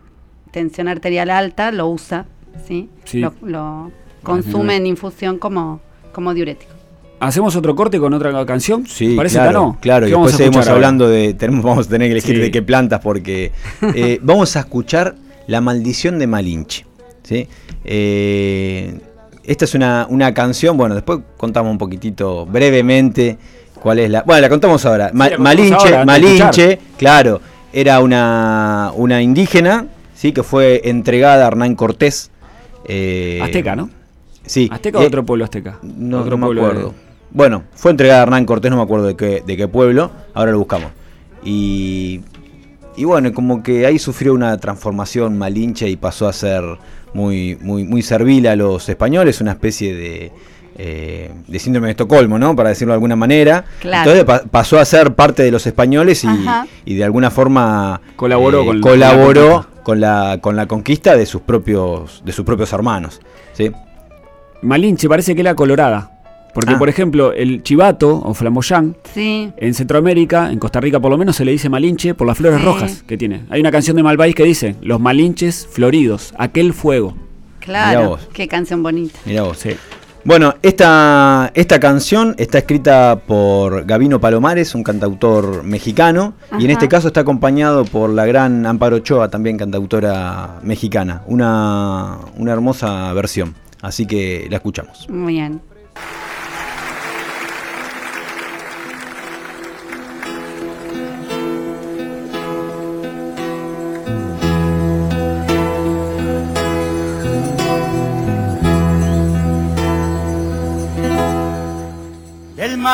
tensión arterial alta, lo usa, ¿sí? Sí. Lo, lo consume en infusión como, como diurético. ¿Hacemos otro corte con otra canción? Sí, ¿Parece, claro, Tano? claro. ¿Qué Y vamos después a seguimos ahora? hablando de. Tenemos, vamos a tener que elegir Sí. de qué plantas porque [LAUGHS] eh, vamos a escuchar La maldición de Malinche. ¿sí? Eh, esta es una, una canción, bueno, después contamos un poquitito brevemente cuál es la. Bueno, la contamos ahora. Ma- la contamos Malinche, ahora, Malinche, claro, era una, una indígena, ¿sí? Que fue entregada a Hernán Cortés. eh, Azteca, ¿no? Sí. ¿Azteca o Eh, otro pueblo azteca? no, Otro no me de- acuerdo. Bueno, fue entregada a Hernán Cortés, no me acuerdo de qué, de qué pueblo, ahora lo buscamos. Y, y bueno, como que ahí sufrió una transformación malinche y pasó a ser muy, muy, muy servil a los españoles, una especie de, eh, de síndrome de Estocolmo, ¿no? Para decirlo de alguna manera. Claro. Entonces pa- pasó a ser parte de los españoles y, y de alguna forma eh, Colaboró con- colaboró con la con la, con la conquista de sus propios, de sus propios hermanos. ¿sí? Malinche parece que era colorada. Porque, Ah. por ejemplo, el chivato o flamboyán, Sí, en Centroamérica, en Costa Rica por lo menos, se le dice malinche por las flores Sí. rojas que tiene. Hay una canción de Malvaís que dice, los malinches floridos, aquel fuego. Claro. vos. Qué canción bonita. Mirá vos. Sí. Bueno, esta, esta canción está escrita por Gavino Palomares, un cantautor mexicano, y en este caso está acompañado por la gran Amparo Ochoa, también cantautora mexicana. Una, una hermosa versión, así que la escuchamos. Muy bien.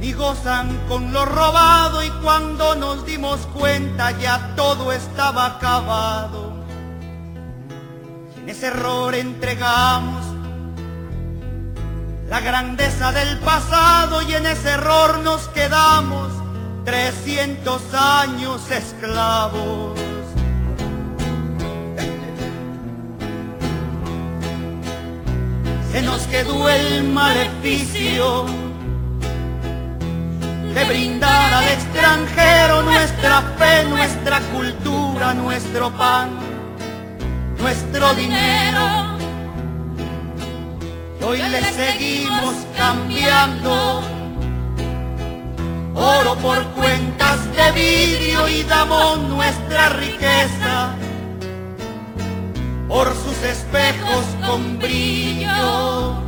ni gozan con lo robado y cuando nos dimos cuenta ya todo estaba acabado. Y en ese error entregamos la grandeza del pasado y en ese error nos quedamos 300 años esclavos. Se nos quedó el maleficio de brindar al extranjero nuestra fe, nuestra cultura, nuestro pan, nuestro dinero. Hoy le seguimos cambiando oro por cuentas de vidrio y damos nuestra riqueza por sus espejos con brillo.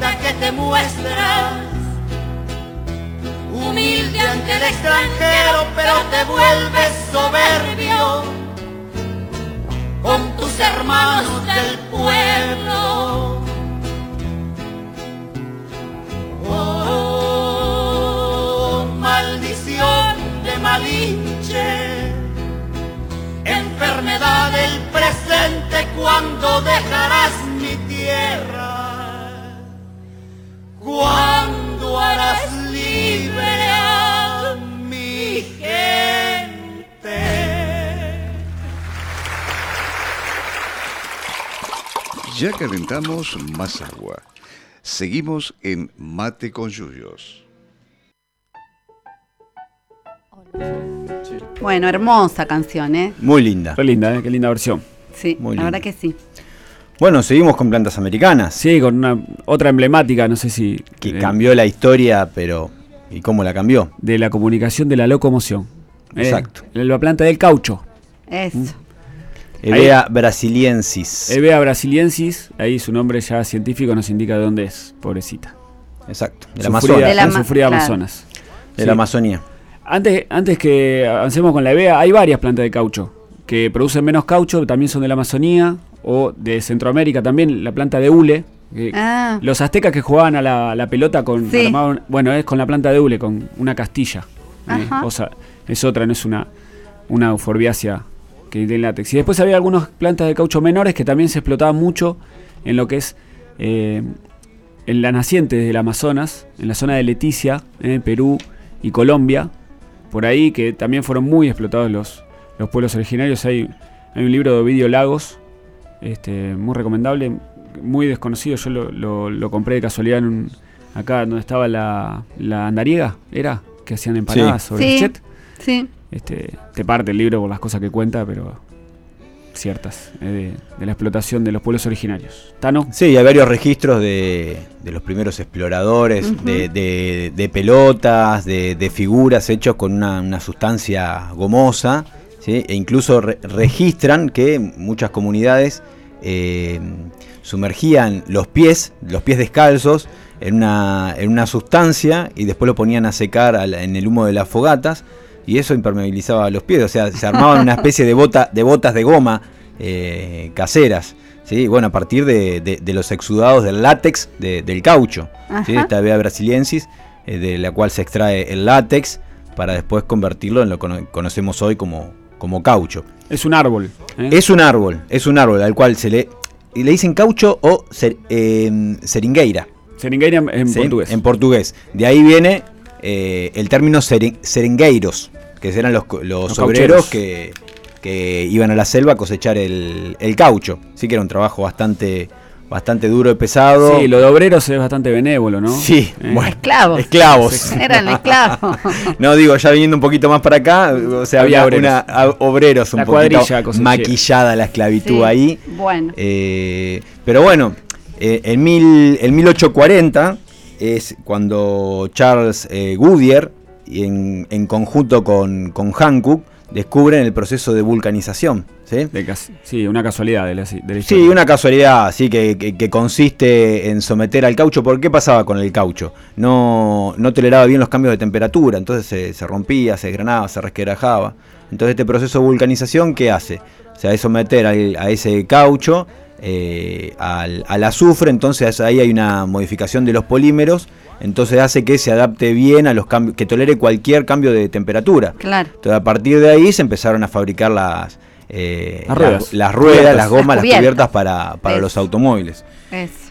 Que te muestras, humilde ante el extranjero, pero te vuelves soberbio con tus hermanos del pueblo. Oh, maldición de Malinche, enfermedad ¿Cuándo dejarás mi tierra? ¿Cuándo harás libre a mi gente? Ya calentamos más agua. Seguimos en Mate con Yuyos. Bueno, hermosa canción, ¿eh? Muy linda. Re linda, ¿eh? Qué linda versión. Sí, Muy la linda. verdad que sí. Bueno, seguimos con plantas americanas. Sí, con una otra emblemática, no sé si. Que eh, cambió la historia, pero. ¿Y cómo la cambió? De la comunicación de la locomoción. Eh, Exacto. la planta del caucho. Eso. Evea brasiliensis. Evea brasiliensis, ahí su nombre ya científico nos indica de dónde es, pobrecita. Exacto. De la Amazonas. De la sufrida claro. Amazonas. De Sí. la Amazonía. Antes, antes que avancemos con la EVEA, hay varias plantas de caucho que producen menos caucho, también son de la Amazonía o de Centroamérica también, la planta de hule. Ah, Los aztecas que jugaban a la, la pelota con. Sí. armaban- bueno, es con la planta de hule, con una castilla. Eh, o sea, es otra, no es una, una euforbiácea que tiene látex. Y después había algunas plantas de caucho menores que también se explotaban mucho en lo que es. eh, en la naciente del Amazonas, en la zona de Leticia, en Perú y Colombia, por ahí que también fueron muy explotados los, los pueblos originarios. Hay, hay un libro de Ovidio Lagos, este, muy recomendable, muy desconocido. Yo lo, lo- lo compré de casualidad en un, acá donde estaba la, la andariega, ¿era? Que hacían empanadas Sí. sobre Sí. el jet. sí. Este, te parte el libro por las cosas que cuenta, pero ciertas, eh, de, de la explotación de los pueblos originarios. Tano, Sí, hay varios registros de, de los primeros exploradores, Ujú. de, de- de pelotas, de, de figuras hechos con una, una sustancia gomosa, ¿sí? e incluso re- registran que muchas comunidades eh, sumergían los pies, los pies descalzos, en una, en una sustancia y después lo ponían a secar en el humo de las fogatas y eso impermeabilizaba los pies, o sea, se armaban una especie de, bota, de botas de goma eh, caseras. ¿sí? Bueno, a partir de, de- de los exudados del látex de- del caucho, ¿sí? Esta Bea brasiliensis, eh, de la cual se extrae el látex para después convertirlo en lo que cono- conocemos hoy como, como caucho. Es un árbol. ¿eh? Es un árbol, es un árbol al cual se le, y le dicen caucho o ser- eh, seringueira. Seringueira en, portugués. En portugués. De ahí viene eh, el término seringueiros, que eran los, los, Los obreros caucheros. que, que iban a la selva a cosechar el, el caucho. Sí que era un trabajo bastante, bastante duro y pesado. Sí, lo de obreros es bastante benévolo, ¿no? Sí, Eh, bueno. Esclavos. Esclavos. Eran esclavos. [LAUGHS] No digo, ya viniendo un poquito más para acá, o sea, Había había obreros. una, a- obreros un La poquito maquillada la esclavitud Sí, ahí. Bueno. Eh, pero bueno, eh, en, mil, en 1840 es cuando Charles eh, Goodyear, y en, en conjunto con, con Hancock, descubren el proceso de vulcanización. ¿Sí? de sí, una casualidad de la, de la Sí, una casualidad, sí, que, que- que consiste en someter al caucho. ¿Por qué pasaba con el caucho? No, no toleraba bien los cambios de temperatura, entonces se, se rompía, se desgranaba, se resquebrajaba. Entonces este proceso de vulcanización, ¿qué hace? O sea, es someter al- a ese caucho eh, al, al azufre, entonces ahí hay una modificación de los polímeros, entonces hace que se adapte bien a los cambios, que tolere cualquier cambio de temperatura. Claro. Entonces, a partir de ahí se empezaron a fabricar las, eh, Las ruedas. las, las ruedas, Cubiertas. las gomas, Las las cubiertas. para, para los automóviles.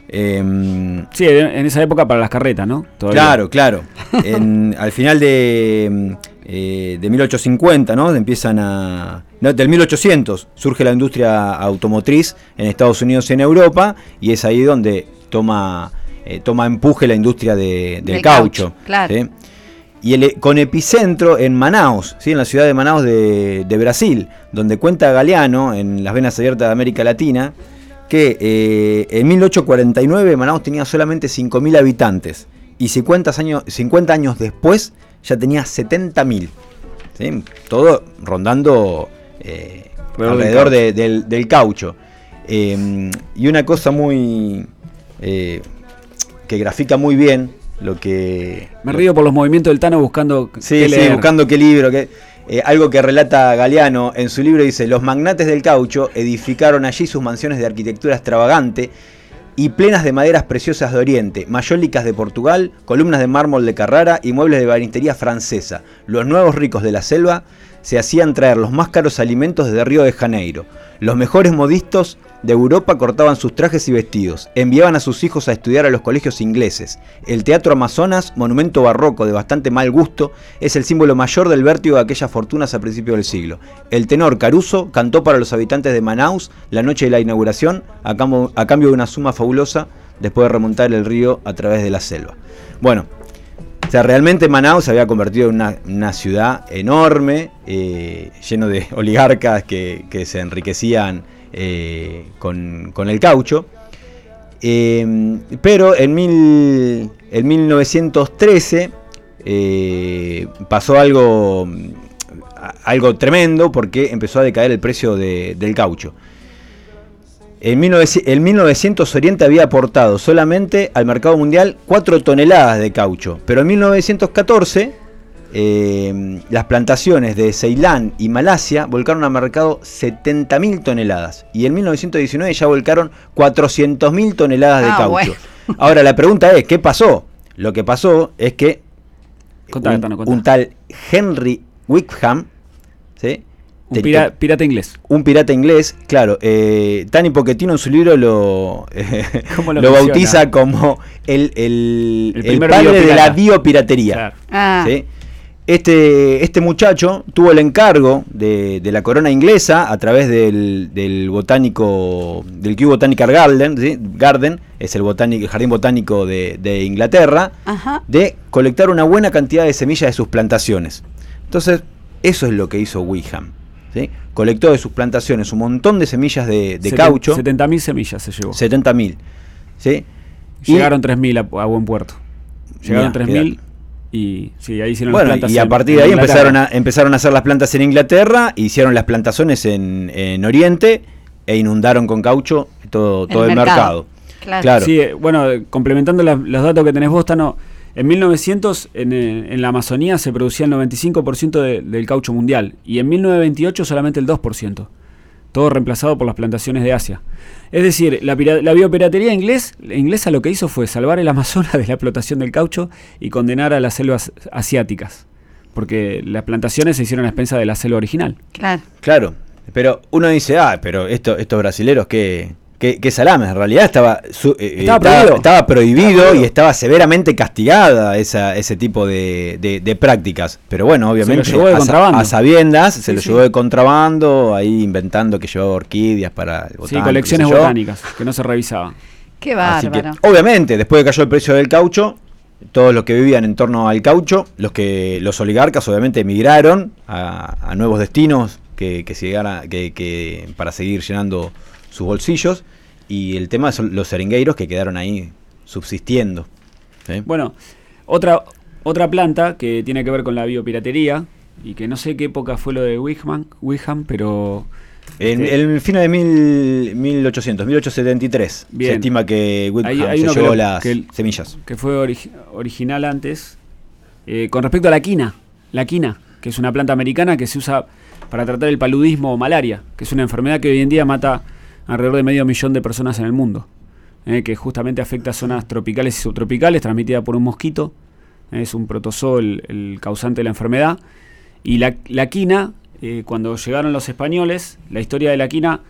Em, Sí, en esa época para las carretas, ¿no? Todavía. claro, claro. [LAUGHS] En- al final de, em, eh, de 1850, ¿no? Empiezan a. No, del 1800 surge la industria automotriz en Estados Unidos y en Europa, y es ahí donde toma, eh, toma empuje la industria de- del Del caucho. caucho, claro. ¿sí? Y el- con epicentro en Manaus, ¿sí? en la ciudad de Manaus de, de Brasil, donde cuenta Galeano, en las venas abiertas de América Latina, que eh, en 1849 Manaus tenía solamente 5.000 habitantes y 50 años, 50 años después ya tenía 70.000. ¿sí? Todo rondando eh, Alrededor del alrededor de- del, del caucho. Eh, y una cosa muy... que grafica muy bien lo que... Me río por los movimientos del Tano buscando Sí, qué sí, leer. buscando qué libro. Qué, eh, algo que relata Galeano en su libro dice, los magnates del caucho edificaron allí sus mansiones de arquitectura extravagante y plenas de maderas preciosas de Oriente, mayólicas de Portugal, columnas de mármol de Carrara y muebles de banistería francesa. Los nuevos ricos de la selva se hacían traer los más caros alimentos desde Río de Janeiro. Los mejores modistos de Europa cortaban sus trajes y vestidos, enviaban a sus hijos a estudiar a los colegios ingleses. El Teatro Amazonas, monumento barroco de bastante mal gusto, es el símbolo mayor del vértigo de aquellas fortunas a principios del siglo. El tenor Caruso cantó para los habitantes de Manaus la noche de la inauguración a cambio, de una suma fabulosa después de remontar el río a través de la selva. Bueno, o sea, realmente Manaus se había convertido en una, ciudad enorme, eh, lleno de [LAUGHS] oligarcas que se enriquecían eh, con, con el caucho. Eh, pero en, mil, en 1913 eh, pasó algo, algo tremendo porque empezó a decaer el precio de- del caucho. En 1900, en 1900 Oriente había aportado solamente al mercado mundial 4 toneladas de caucho, pero en 1914 eh, las plantaciones de Ceilán y Malasia volcaron al mercado 70.000 toneladas y en 1919 ya volcaron 400.000 toneladas de Ah, caucho. bueno. Ahora la pregunta es, ¿qué pasó? Lo que pasó es que Contá, un, Tano, contá. un tal Henry Wickham, ¿sí? Un pira- pirata inglés. un pirata inglés, claro, eh, Tani Pochettino en su libro lo, [LAUGHS] ¿Cómo lo bautiza como el, el, El el primer padre de la biopiratería. Claro. Ah, ¿sí? Este, este muchacho tuvo el encargo de, de la corona inglesa a través del, del botánico, del Kew Botanical Garden, ¿sí? Garden es el, botánico, el jardín botánico de, de Inglaterra, ajá. de colectar una buena cantidad de semillas de sus plantaciones. Entonces, eso es lo que hizo Wickham. ¿sí? Colectó de sus plantaciones un montón de semillas de, de Seten- caucho, 70.000 semillas se llevó. 70.000. ¿sí? Llegaron 3.000 a, a buen puerto. Llegaron Mirá, 3.000 mirá. Y sí, ahí hicieron Bueno, las plantas y a partir en de ahí empezaron a, empezaron a hacer las plantas en Inglaterra, hicieron las plantaciones en, en Oriente e inundaron con caucho todo, todo el, mercado. Claro. Claro. Sí, eh, bueno, complementando la- los datos que tenés vos, Tano, en 1900 en, eh, en la Amazonía se producía el 95% de- del caucho mundial y en 1928 solamente el 2%. Todo reemplazado por las plantaciones de Asia. Es decir, la, la biopiratería inglés, inglesa lo que hizo fue salvar el Amazonas de la explotación del caucho y condenar a las selvas asiáticas. Porque las plantaciones se hicieron a expensas de la selva original. Claro. Claro, pero uno dice, ah, pero esto, estos brasileros, ¿qué, qué, qué salames? En realidad estaba, su- eh, Estaba prohibido. estaba prohibido Estaba prohibido. y estaba severamente castigada esa, ese tipo de, de- de prácticas. Pero bueno, obviamente, llevó de a, a sabiendas, se Sí, lo sí. llevó de contrabando, ahí inventando que llevaba orquídeas para el Sí, botánico, colecciones qué sé yo. botánicas que no se revisaban. Qué Así que, bárbaro. obviamente, después de que cayó el precio del caucho, todos los que vivían en torno al caucho, los que los oligarcas obviamente emigraron a, a nuevos destinos que, que se llegara- que, que- para seguir llenando sus bolsillos. Y el tema son los seringueiros que quedaron ahí subsistiendo. ¿sí? Bueno, otra, otra planta que tiene que ver con la biopiratería y que no sé qué época fue lo de Wickham, Wickham pero En este, el fin de mil, 1800, 1873, Bien. se estima que Hay- hay se que llevó las que el- semillas. que fue origi- original antes, eh, con respecto a la quina, la quina, que es una planta americana que se usa para tratar el paludismo o malaria, que es una enfermedad que hoy en día mata alrededor de medio millón de personas en el mundo, eh, que justamente afecta a zonas tropicales y subtropicales, transmitida por un mosquito, eh, es un protozoo el, causante de la enfermedad, y la, la quina, eh, cuando llegaron los españoles, la historia de la quina,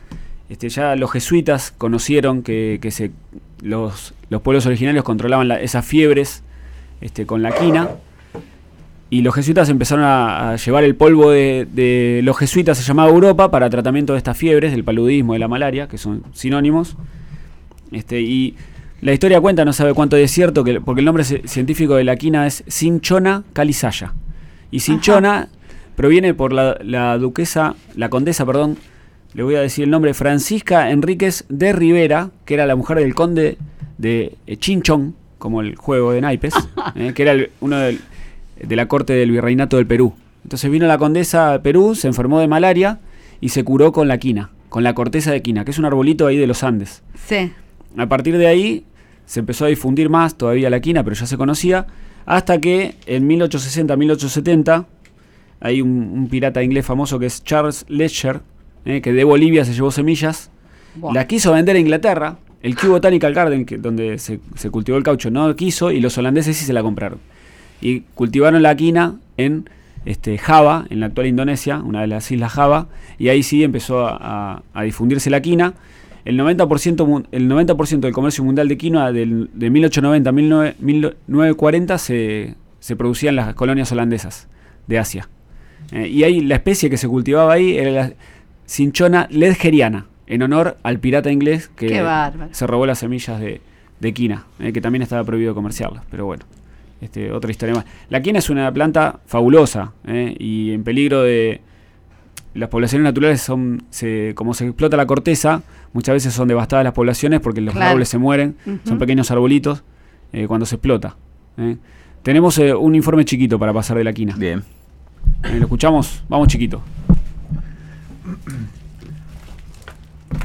este, ya los jesuitas conocieron que, que se, los, los pueblos originarios controlaban la- esas fiebres este, con la quina. Y los jesuitas empezaron a, a llevar el polvo de, de los jesuitas, se llamaba Europa, para tratamiento de estas fiebres, del paludismo, de la malaria, que son sinónimos. Este, y la historia cuenta, no sabe cuánto es cierto, que, porque el nombre ci- científico de la quina es Cinchona calizaya. Y Cinchona proviene por la, la duquesa, la condesa, perdón, le voy a decir el nombre, Francisca Enríquez de Rivera, que era la mujer del conde de Chinchón, como el juego de naipes, [LAUGHS] eh, que era el- uno del- de la corte del virreinato del Perú. Entonces vino la condesa a Perú, se enfermó de malaria y se curó con la quina, con la corteza de quina, que es un arbolito ahí de los Andes. Sí. A partir de ahí se empezó a difundir más todavía la quina, pero ya se conocía, hasta que en 1860-1870 hay un, un pirata inglés famoso que es Charles Ledger, eh, que de Bolivia se llevó semillas, Buah. la quiso vender a Inglaterra, el Kew Botanical Garden, que, donde se, se cultivó el caucho, no quiso y los holandeses sí se la compraron. Y cultivaron la quina en este, Java, en la actual Indonesia, una de las islas Java, y ahí sí empezó a, a- a difundirse la quina. el 90%, mu- el 90 del comercio mundial de quinoa del- de 1890 a 19- 1940 se, se producía en las colonias holandesas de Asia. Eh, y ahí la especie que se cultivaba ahí era la cinchona ledgeriana, en honor al pirata inglés que se robó las semillas de, de quina, eh, que también estaba prohibido comerciarlas. Pero bueno, este, otra historia más. La quina es una planta fabulosa eh, y en peligro de... Las poblaciones naturales son, se, como se explota la corteza, muchas veces son devastadas las poblaciones porque los Claro. árboles se mueren, son pequeños arbolitos eh, cuando se explota. eh. Tenemos eh, un informe chiquito para pasar de la quina. Bien. Eh, ¿Lo escuchamos? Vamos chiquito.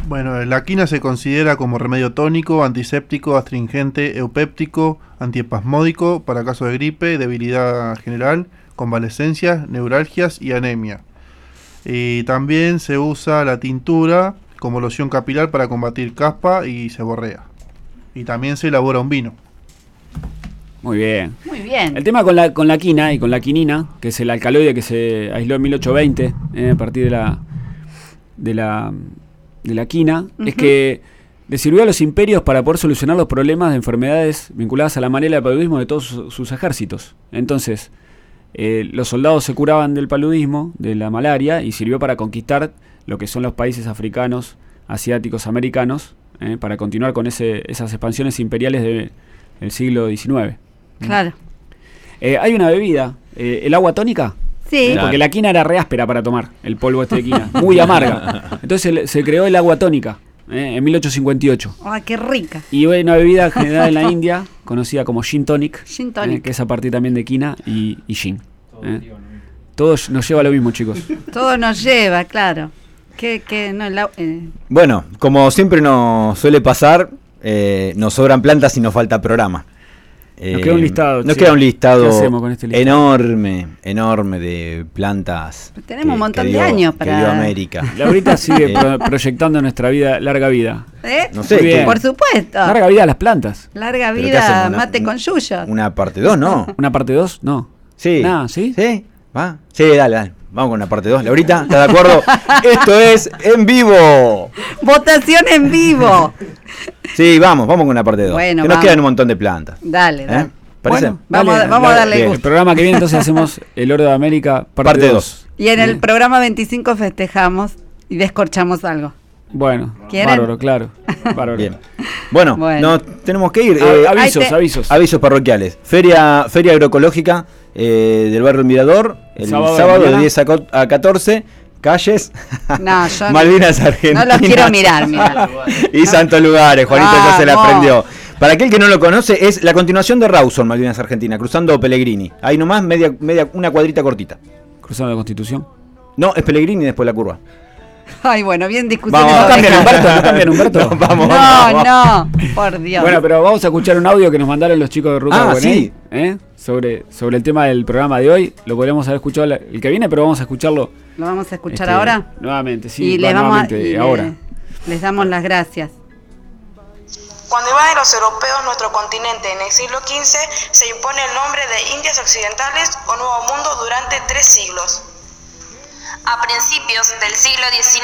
Bueno, la quina se considera como remedio tónico, antiséptico, astringente, eupéptico, antiespasmódico para casos de gripe, debilidad general, convalescencias, neuralgias y anemia. Y también se usa la tintura como loción capilar para combatir caspa y seborrea. Y también se elabora un vino. Muy bien. Muy bien. El tema con la, con la quina y con la quinina, que es el alcaloide que se aisló en 1820 eh, a partir de la, de la, de la quina, es que le sirvió a los imperios para poder solucionar los problemas de enfermedades vinculadas a la malaria y al paludismo de todos su- sus ejércitos. Entonces, eh, los soldados se curaban del paludismo, de la malaria, y sirvió para conquistar lo que son los países africanos, asiáticos, americanos, eh, para continuar con ese, esas expansiones imperiales de- del siglo XIX. Claro. Eh, hay una bebida, el agua tónica. Sí. eh, Claro. Porque la quina era re áspera para tomar, el polvo este de quina, [LAUGHS] muy amarga. Entonces se, se creó el agua tónica eh, en 1858. Ay, qué rica. Y una bebida generada en la India, conocida como gin tonic, Gin eh, tonic. que es a partir también de quina y, y gin. eh. Todo nos lleva a lo mismo, chicos. Todo nos lleva, claro. Que, que no, la- eh, Bueno, como siempre nos suele pasar, eh, nos sobran plantas y nos falta programa. Nos queda un listado, Nos che. queda un listado, ¿Qué hacemos con este listado? enorme, enorme de plantas. Tenemos un montón que de dio- años que para- dio América. [LAUGHS] Laurita sigue Eh, pro- proyectando nuestra vida, larga vida. ¿eh? No sé, bien. Por supuesto. Larga vida a las plantas. Larga ¿Pero qué vida? Una- mate con yuyo. Una parte 2, ¿no? [LAUGHS] ¿Una parte 2? No. Sí. Nah, ¿sí? ¿Sí? ¿Va? Sí, dale, dale. Vamos con la parte 2. Laurita, ¿estás de acuerdo? [LAUGHS] Esto es en vivo. Votación en vivo. Sí, vamos, vamos con la parte 2. Bueno, que nos vamos. quedan un montón de plantas. Dale, dale. ¿Eh? ¿Parece? Bueno, Vamos a- vamos a darle bien. gusto. El programa que viene entonces [LAUGHS] hacemos el oro de América parte Parte 2. dos. Y en el ¿Eh? programa 25 festejamos y descorchamos algo. Bueno, ¿Quieren? bárbaro, claro. [LAUGHS] Bárbaro. Bien. Bueno, Bueno. nos tenemos que ir. Eh, avisos, Ahí te- avisos. Avisos parroquiales. Feria, Feria Agroecológica eh, del barrio Mirador, el Sábado sábado, de de mañana. 10 a co- a 14. Calles, No, yo no- [LAUGHS] Malvinas Argentinas. no los quiero mirar, [LAUGHS] mira. y Santos Lugares, Juanito ya se la aprendió. Para aquel que no lo conoce, es la continuación de Rawson, Malvinas Argentina, cruzando Pellegrini. Ahí nomás, media, media, una cuadrita cortita. Cruzando la Constitución. No, es Pellegrini y después la curva. [LAUGHS] Ay, bueno, bien. Vamos, ¿No cambian. Humberto? ¿No cambian Humberto? [LAUGHS] No, vamos, No, vamos. no, por Dios. Bueno, pero vamos a escuchar un audio que nos mandaron los chicos de Ruta Ah, sí. ¿eh? sobre, sobre el tema del programa de hoy. Lo podríamos haber escuchado la- el que viene, pero vamos a escucharlo. ¿Lo vamos a escuchar este, ahora? Nuevamente, sí. y va les vamos a, nuevamente, y le- ahora. les damos las gracias. Cuando iban los europeos a nuestro continente en el siglo XV, se impone el nombre de Indias Occidentales o Nuevo Mundo durante tres siglos. A principios del siglo XIX,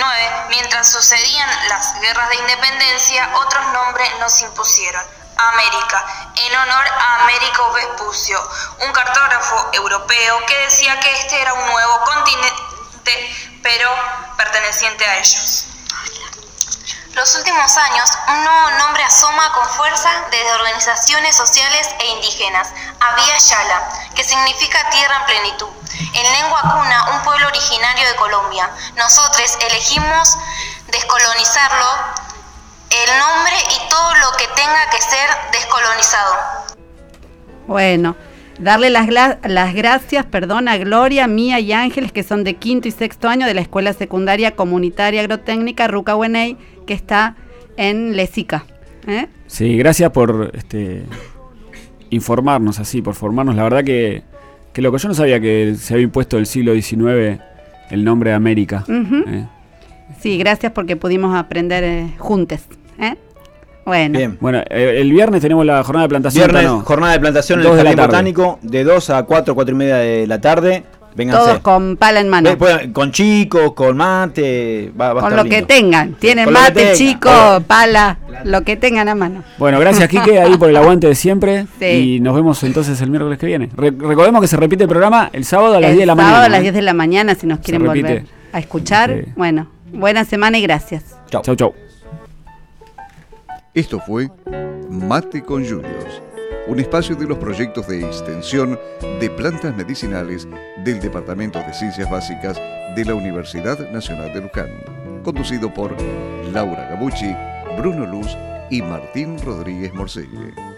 mientras sucedían las guerras de independencia, otros nombres nos impusieron. América, en honor a Américo Vespucio, un cartógrafo europeo que decía que este era un nuevo continente, pero perteneciente a ellos. Los últimos años, un nuevo nombre asoma con fuerza desde organizaciones sociales e indígenas, Avia Yala, que significa tierra en plenitud. En lengua cuna, un pueblo originario de Colombia. Nosotros elegimos descolonizarlo, el nombre y todo lo que tenga que ser descolonizado. Bueno, darle las, las gracias, perdón, a Gloria, Mía y Ángeles, que son de quinto y sexto año de la Escuela Secundaria Comunitaria Agrotécnica Ruca Hueney, que está en Lesica. ¿eh? Sí, gracias por este informarnos así, por formarnos. La verdad que, que loco, yo no sabía que se había impuesto el siglo XIX el nombre de América. ¿eh? Sí, gracias porque pudimos aprender eh, juntos. ¿eh? Bueno, Bien. Bueno, eh, el viernes tenemos la jornada de plantación. Viernes, ¿no? jornada de plantación en el Jardín. Botánico, de 2 a 4, 4 y media de la tarde. Vénganse. Todos con pala en mano. Pueden- con chicos, con mate, va, va a Con estar lo que tengan. Tienen Con mate, tengan. chico, pala, lo que tengan a mano. Bueno, gracias Quique ahí por el aguante de siempre. Sí. Y nos vemos entonces el miércoles que viene. Re- recordemos que se repite el programa el sábado a las El 10 de la sábado mañana. a las ¿eh? 10 de la mañana si nos quieren volver a escuchar. Sí. Bueno, buena semana y gracias. Chau. Chau, chau. Esto fue Mate con Juniors, un espacio de los proyectos de extensión de plantas medicinales del Departamento de Ciencias Básicas de la Universidad Nacional de Luján, conducido por Laura Gabucci, Bruno Luz y Martín Rodríguez Morcelle.